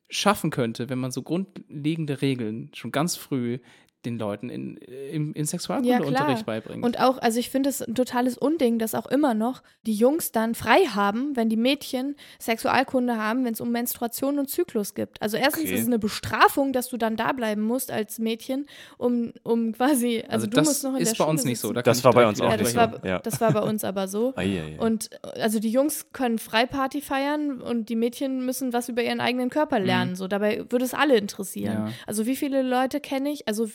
schaffen könnte, wenn man so grundlegende Regeln schon ganz früh den Leuten in, im, in Ja, Sexualkundeunterricht klar. beibringt. Und auch, also ich finde es ein totales Unding, dass auch immer noch die Jungs dann frei haben, wenn die Mädchen Sexualkunde haben, wenn es um Menstruation und Zyklus gibt. Also erstens Okay. ist es eine Bestrafung, dass du dann da bleiben musst als Mädchen, um, um quasi, also, also du das musst noch in ist der bei uns Schule nicht so. Da Das war bei uns auch ja, das nicht war, Ja. das war bei uns aber so. Ei, ei, ei. Und also die Jungs können Freiparty feiern und die Mädchen müssen was über ihren eigenen Körper lernen. So, dabei würde es alle interessieren. Mhm. Ja. Also wie viele Leute kenne ich, also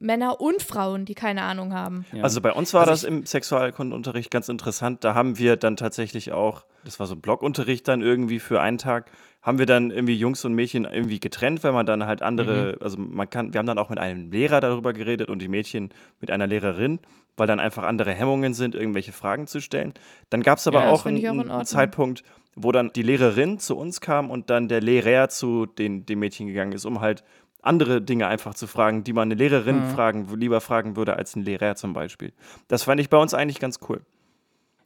Männer und Frauen, die keine Ahnung haben. Ja. Also bei uns war Also das im Sexualkundeunterricht ganz interessant. Da haben wir dann tatsächlich auch, das war so ein Blockunterricht dann irgendwie für einen Tag, haben wir dann irgendwie Jungs und Mädchen irgendwie getrennt, weil man dann halt andere, also man kann, wir haben dann auch mit einem Lehrer darüber geredet und die Mädchen mit einer Lehrerin, weil dann einfach andere Hemmungen sind, irgendwelche Fragen zu stellen. Dann gab es aber Ja, auch einen, auch. Zeitpunkt, wo dann die Lehrerin zu uns kam und dann der Lehrer zu den, den Mädchen gegangen ist, um halt andere Dinge einfach zu fragen, die man eine Lehrerin Mhm. fragen, lieber fragen würde als ein Lehrer zum Beispiel. Das fand ich bei uns eigentlich ganz cool.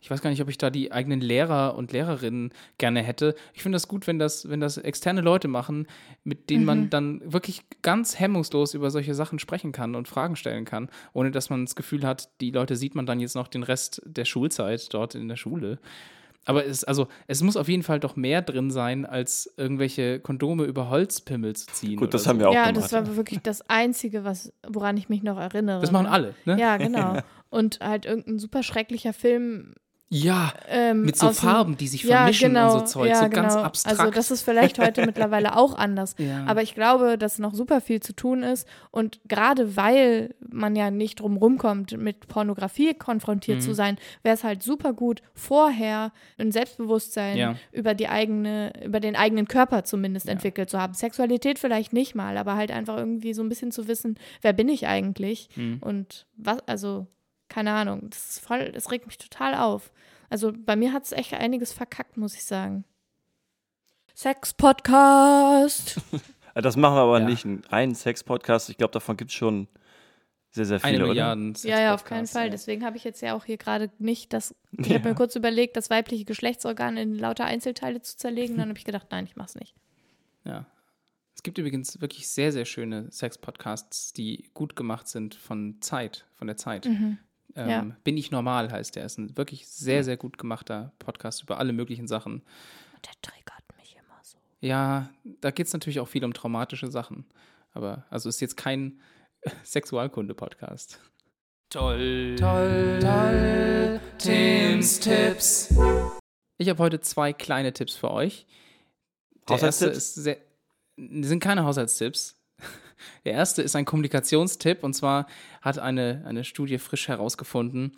Ich weiß gar nicht, ob ich da die eigenen Lehrer und Lehrerinnen gerne hätte. Ich finde das gut, wenn das, wenn das externe Leute machen, mit denen man dann wirklich ganz hemmungslos über solche Sachen sprechen kann und Fragen stellen kann, ohne dass man das Gefühl hat, die Leute sieht man dann jetzt noch den Rest der Schulzeit dort in der Schule. Aber es, also, es muss auf jeden Fall doch mehr drin sein, als irgendwelche Kondome über Holzpimmel zu ziehen. Gut, das so. haben wir auch ja, gemacht. das war wirklich das Einzige, was, woran ich mich noch erinnere. Das machen ne? alle, ne? Ja, genau. Und halt irgendein super schrecklicher Film. Ja, Ähm, mit so aus dem- Farben, die sich ja, vermischen genau, und so Zeug, ja, so genau. ganz abstrakt. Also das ist vielleicht heute mittlerweile auch anders. Ja. Aber ich glaube, dass noch super viel zu tun ist. Und gerade weil man ja nicht drum rumkommt, mit Pornografie konfrontiert Mhm. zu sein, wäre es halt super gut, vorher ein Selbstbewusstsein Ja. über die eigene, über den eigenen Körper zumindest Ja. entwickelt zu haben. Sexualität vielleicht nicht mal, aber halt einfach irgendwie so ein bisschen zu wissen, wer bin ich eigentlich? Mhm. Und was, also, keine Ahnung, das ist voll, das regt mich total auf. Also bei mir hat es echt einiges verkackt, muss ich sagen. Sex-Podcast. Das machen wir aber Ja. nicht, einen reinen Sex-Podcast. Ich glaube, davon gibt es schon Sehr, sehr Eine viele, oder? Milliarden Ja, ja, auf keinen Fall. ey. Deswegen habe ich jetzt ja auch hier gerade nicht das. Ich habe mir kurz überlegt, das weibliche Geschlechtsorgan in lauter Einzelteile zu zerlegen. Dann habe ich gedacht, nein, ich mach's nicht. Ja. Es gibt übrigens wirklich sehr, sehr schöne Sex-Podcasts, die gut gemacht sind von Zeit, von der Zeit. Ähm, Ja. Bin ich normal heißt der. Ist ein wirklich sehr, sehr gut gemachter Podcast über alle möglichen Sachen. Und der triggert mich immer so. Ja, da geht es natürlich auch viel um traumatische Sachen. Aber also ist jetzt kein Sexualkunde-Podcast. Toll. Toll. Toll. Tims Tipps. Ich habe heute zwei kleine Tipps für euch. Der erste ist sehr, sind keine Haushaltstipps. Der erste ist ein Kommunikationstipp und zwar hat eine, eine Studie frisch herausgefunden,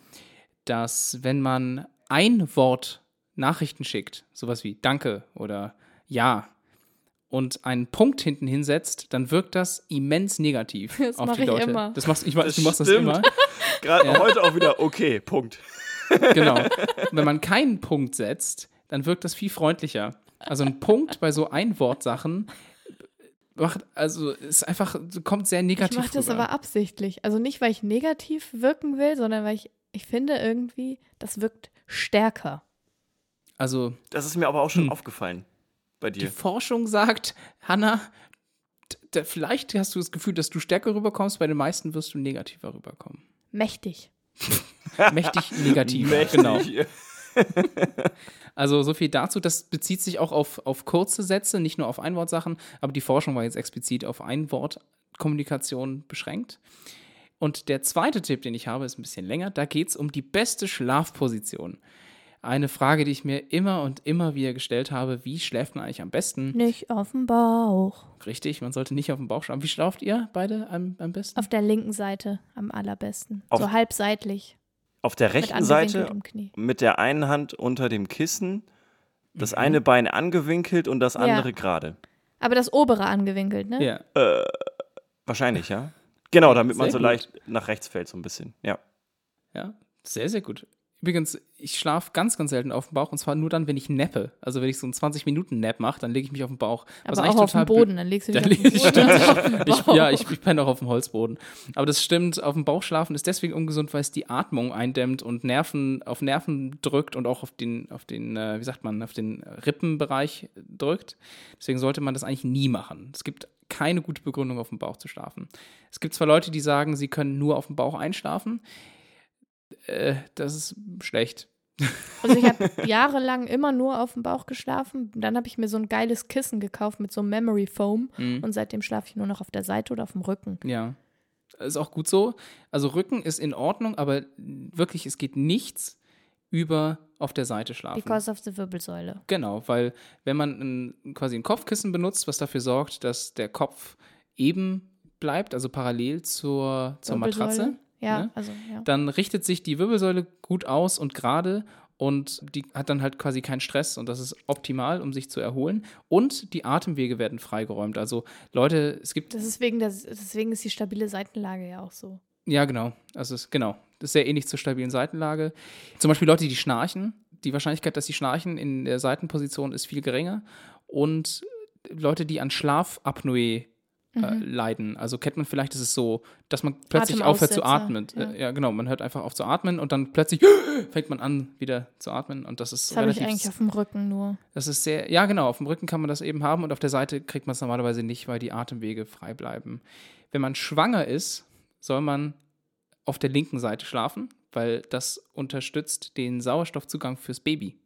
dass wenn man ein Wort Nachrichten schickt, sowas wie Danke oder Ja, und einen Punkt hinten hinsetzt, dann wirkt das immens negativ Das auf mach die ich Leute. immer. Das machst, ich, weiß, du machst das stimmt. immer. Gerade Ja. heute auch wieder, okay, Punkt. Genau. Wenn man keinen Punkt setzt, dann wirkt das viel freundlicher. Also ein Punkt bei so Einwortsachen macht, also ist einfach, kommt sehr Ich negativ mache das rüber. aber absichtlich. Also nicht, weil ich negativ wirken will, sondern weil ich, ich finde irgendwie, das wirkt stärker. Also Das ist mir aber auch schon Hm. aufgefallen bei die dir. Forschung sagt, Hanna, vielleicht hast du das Gefühl, dass du stärker rüberkommst, bei den meisten wirst du negativer rüberkommen. Mächtig. Mächtig negativ. Mächtig. Genau. Also so viel dazu. Das bezieht sich auch auf, auf kurze Sätze, nicht nur auf Einwortsachen, aber die Forschung war jetzt explizit auf Einwortkommunikation beschränkt. Und der zweite Tipp, den ich habe, ist ein bisschen länger. Da geht es um die beste Schlafposition. Eine Frage, die ich mir immer und immer wieder gestellt habe, wie schläft man eigentlich am besten? Nicht auf dem Bauch. Richtig, man sollte nicht auf dem Bauch schlafen. Wie schlaft ihr beide am, am besten? Auf der linken Seite am allerbesten. Auf- so halb seitlich. Auf der Mit rechten Seite mit der einen Hand unter dem Kissen, das Mhm. eine Bein angewinkelt und das Ja. andere gerade. Aber das obere angewinkelt, ne? Ja. Wahrscheinlich, ja. Genau, damit man Sehr so gut. leicht nach rechts fällt, so ein bisschen. Ja. Ja, sehr, sehr gut. Übrigens, ich schlafe ganz, ganz selten auf dem Bauch und zwar nur dann, wenn ich nappe. Also wenn ich so einen 20-Minuten-Nap mache, dann lege ich mich auf den Bauch. Aber eigentlich auch auf blöd- Boden, dann legst du dich auf den Boden. den ich, Bauch. ja, ich, ich penne auch auf dem Holzboden. Aber das stimmt, auf dem Bauch schlafen ist deswegen ungesund, weil es die Atmung eindämmt und Nerven auf Nerven drückt und auch auf den, auf den, äh, wie sagt man, auf den Rippenbereich drückt. Deswegen sollte man das eigentlich nie machen. Es gibt keine gute Begründung, auf dem Bauch zu schlafen. Es gibt zwar Leute, die sagen, sie können nur auf dem Bauch einschlafen. Äh, das ist schlecht. Also ich habe jahrelang immer nur auf dem Bauch geschlafen. Dann habe ich mir so ein geiles Kissen gekauft mit so einem Memory Foam Mhm. und seitdem schlafe ich nur noch auf der Seite oder auf dem Rücken. Ja. Ist auch gut so. Also Rücken ist in Ordnung, aber wirklich, es geht nichts über auf der Seite schlafen. Because of the Wirbelsäule. Genau, weil wenn man ein, quasi ein Kopfkissen benutzt, was dafür sorgt, dass der Kopf eben bleibt, also parallel zur, zur. Matratze, Ja, ne? also ja. dann richtet sich die Wirbelsäule gut aus und gerade und die hat dann halt quasi keinen Stress und das ist optimal, um sich zu erholen. Und die Atemwege werden freigeräumt. Also Leute, es gibt Das ist wegen der, deswegen ist die stabile Seitenlage ja auch so. Ja, genau. Also es, genau. Das ist sehr ähnlich zur stabilen Seitenlage. Zum Beispiel Leute, die schnarchen. Die Wahrscheinlichkeit, dass sie schnarchen in der Seitenposition ist viel geringer. Und Leute, die an Schlafapnoe äh, leiden. Also kennt man vielleicht, ist es so, dass man plötzlich aufhört zu atmen. ja. Äh, Ja. genau. Man hört einfach auf zu atmen und dann plötzlich fängt man an, wieder zu atmen. Und das ist Das habe ich relativ eigentlich auf dem Rücken nur. das ist sehr, ja genau, auf dem Rücken kann man das eben haben und auf der Seite kriegt man es normalerweise nicht, weil die Atemwege frei bleiben. Wenn man schwanger ist, soll man auf der linken Seite schlafen, weil das unterstützt den Sauerstoffzugang fürs Baby.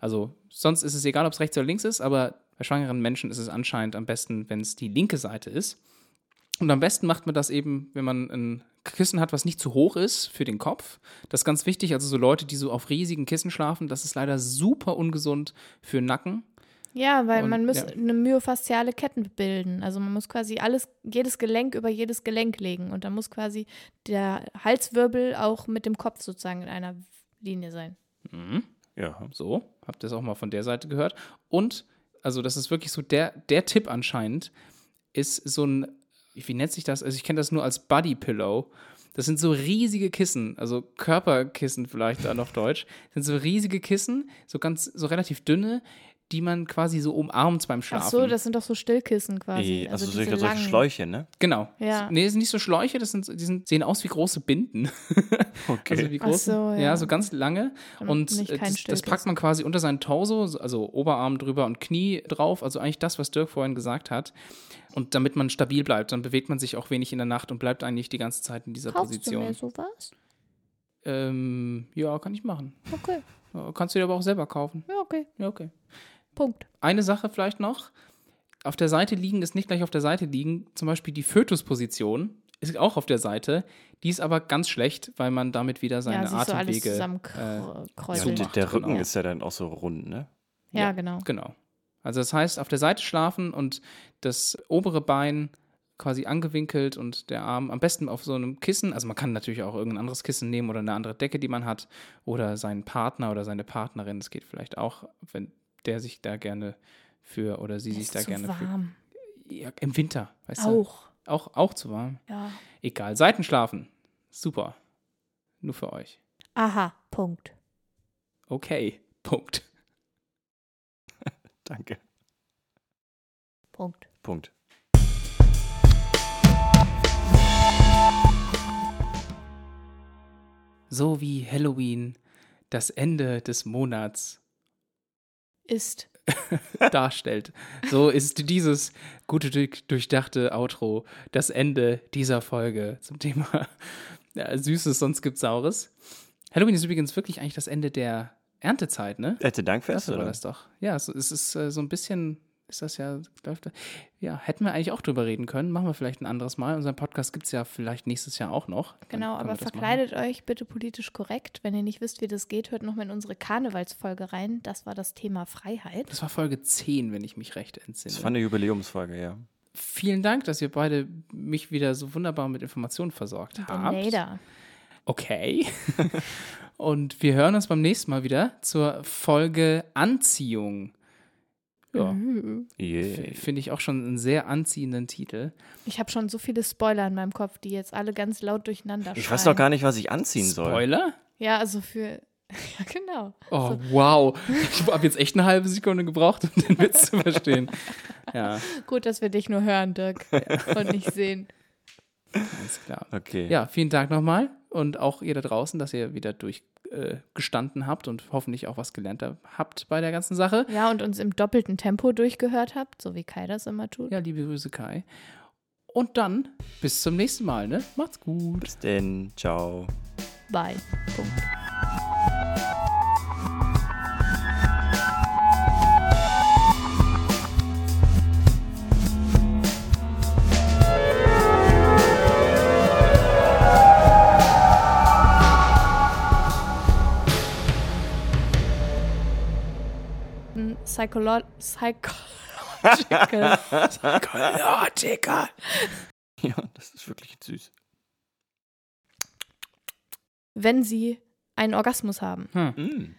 Also sonst ist es egal, ob es rechts oder links ist, aber bei schwangeren Menschen ist es anscheinend am besten, wenn es die linke Seite ist. Und am besten macht man das eben, wenn man ein Kissen hat, was nicht zu hoch ist für den Kopf. Das ist ganz wichtig. Also so Leute, die so auf riesigen Kissen schlafen, das ist leider super ungesund für den Nacken. Ja, weil Und- man muss ja. eine myofasziale Kette bilden. Also man muss quasi alles, jedes Gelenk über jedes Gelenk legen. Und dann muss quasi der Halswirbel auch mit dem Kopf sozusagen in einer Linie sein. Ja. So, habt ihr es auch mal von der Seite gehört. Und, also das ist wirklich so der, der Tipp anscheinend, ist so ein, wie nennt sich das? Also ich kenne das nur als Body Pillow. Das sind so riesige Kissen, also Körperkissen vielleicht dann auf Deutsch. Das sind so riesige Kissen, so ganz, so relativ dünne, die man quasi so umarmt beim Schlafen. Ach so, das sind doch so Stillkissen quasi. Eh, Also, diese solche, solche langen. Schläuche, ne? Genau. Ja. Nee, das sind nicht so Schläuche, das sind, die sind, sehen aus wie große Binden. Okay. Also wie Ach groß? so, ja. ja. so ganz lange. Und nicht äh, kein das, das packt man quasi unter seinen Torso, also Oberarm drüber und Knie drauf. Also eigentlich das, was Dirk vorhin gesagt hat. Und damit man stabil bleibt, dann bewegt man sich auch wenig in der Nacht und bleibt eigentlich die ganze Zeit in dieser Kaufst du Position. mir sowas? Ähm, ja, kann ich machen. Okay, Kannst du dir aber auch selber kaufen. ja, okay. Ja, okay. Punkt. Eine Sache vielleicht noch. Auf der Seite liegen ist nicht gleich auf der Seite liegen. Zum Beispiel die Fötusposition ist auch auf der Seite. Die ist aber ganz schlecht, weil man damit wieder seine ja, siehst du alles Atemwege. Ja, und macht, der Rücken genau. ist ja dann auch so rund, ne? ja, ja. genau. Genau. Also das heißt, auf der Seite schlafen und das obere Bein quasi angewinkelt und der Arm am besten auf so einem Kissen. Also man kann natürlich auch irgendein anderes Kissen nehmen oder eine andere Decke, die man hat oder seinen Partner oder seine Partnerin. Das geht vielleicht auch, wenn der sich da gerne für oder sie sich ist da zu gerne für. warm. Ja, Im Winter, weißt du? Auch. Auch, auch zu warm. Ja. Egal. Seitenschlafen. Super. Nur für euch. Aha, Punkt. Okay. Punkt. Danke. Punkt. Punkt. So wie Halloween das Ende des Monats Ist. darstellt. So ist dieses gute, durch- durchdachte Outro das Ende dieser Folge zum Thema ja, Süßes, sonst gibt's Saures. Halloween ist übrigens wirklich eigentlich das Ende der Erntezeit, ne? Hätte Dankfest, Das war oder? das doch. Ja, es, es ist äh, so ein bisschen, ist das ja, läuft, da- ja, hätten wir eigentlich auch drüber reden können. Machen wir vielleicht ein anderes Mal. Unseren Podcast gibt es ja vielleicht nächstes Jahr auch noch. Genau, aber das machen. verkleidet euch bitte politisch korrekt. Wenn ihr nicht wisst, wie das geht, hört nochmal in unsere Karnevalsfolge rein. Das war das Thema Freiheit. Das war Folge 10, wenn ich mich recht entsinne. Das war eine Jubiläumsfolge, ja. Vielen Dank, dass ihr beide mich wieder so wunderbar mit Informationen versorgt Der habt. Nader. Okay. Und wir hören uns beim nächsten Mal wieder zur Folge Anziehung. Ja, Mhm. Yeah. finde ich auch schon einen sehr anziehenden Titel. Ich habe schon so viele Spoiler in meinem Kopf, die jetzt alle ganz laut durcheinander Ich schreien. weiß doch gar nicht, was ich anziehen soll. Spoiler? Ja, also für. Ja, genau. Oh, wow. Ich habe jetzt echt eine halbe Sekunde gebraucht, um den Witz zu verstehen. Ja, Gut, dass wir dich nur hören, Dirk. Und nicht sehen. Alles klar. Okay. Ja, vielen Dank nochmal und auch ihr da draußen, dass ihr wieder durchgestanden äh, habt und hoffentlich auch was gelernt habt bei der ganzen Sache. Ja, und uns im doppelten Tempo durchgehört habt, so wie Kai das immer tut. Ja, liebe Grüße, Kai. Und dann bis zum nächsten Mal, ne? Macht's gut. Bis denn. Ciao. Bye. Punkt. Psycholo Psychological. Psychological. Ja, das ist wirklich süß. wenn sie einen Orgasmus haben. Hm. Mm.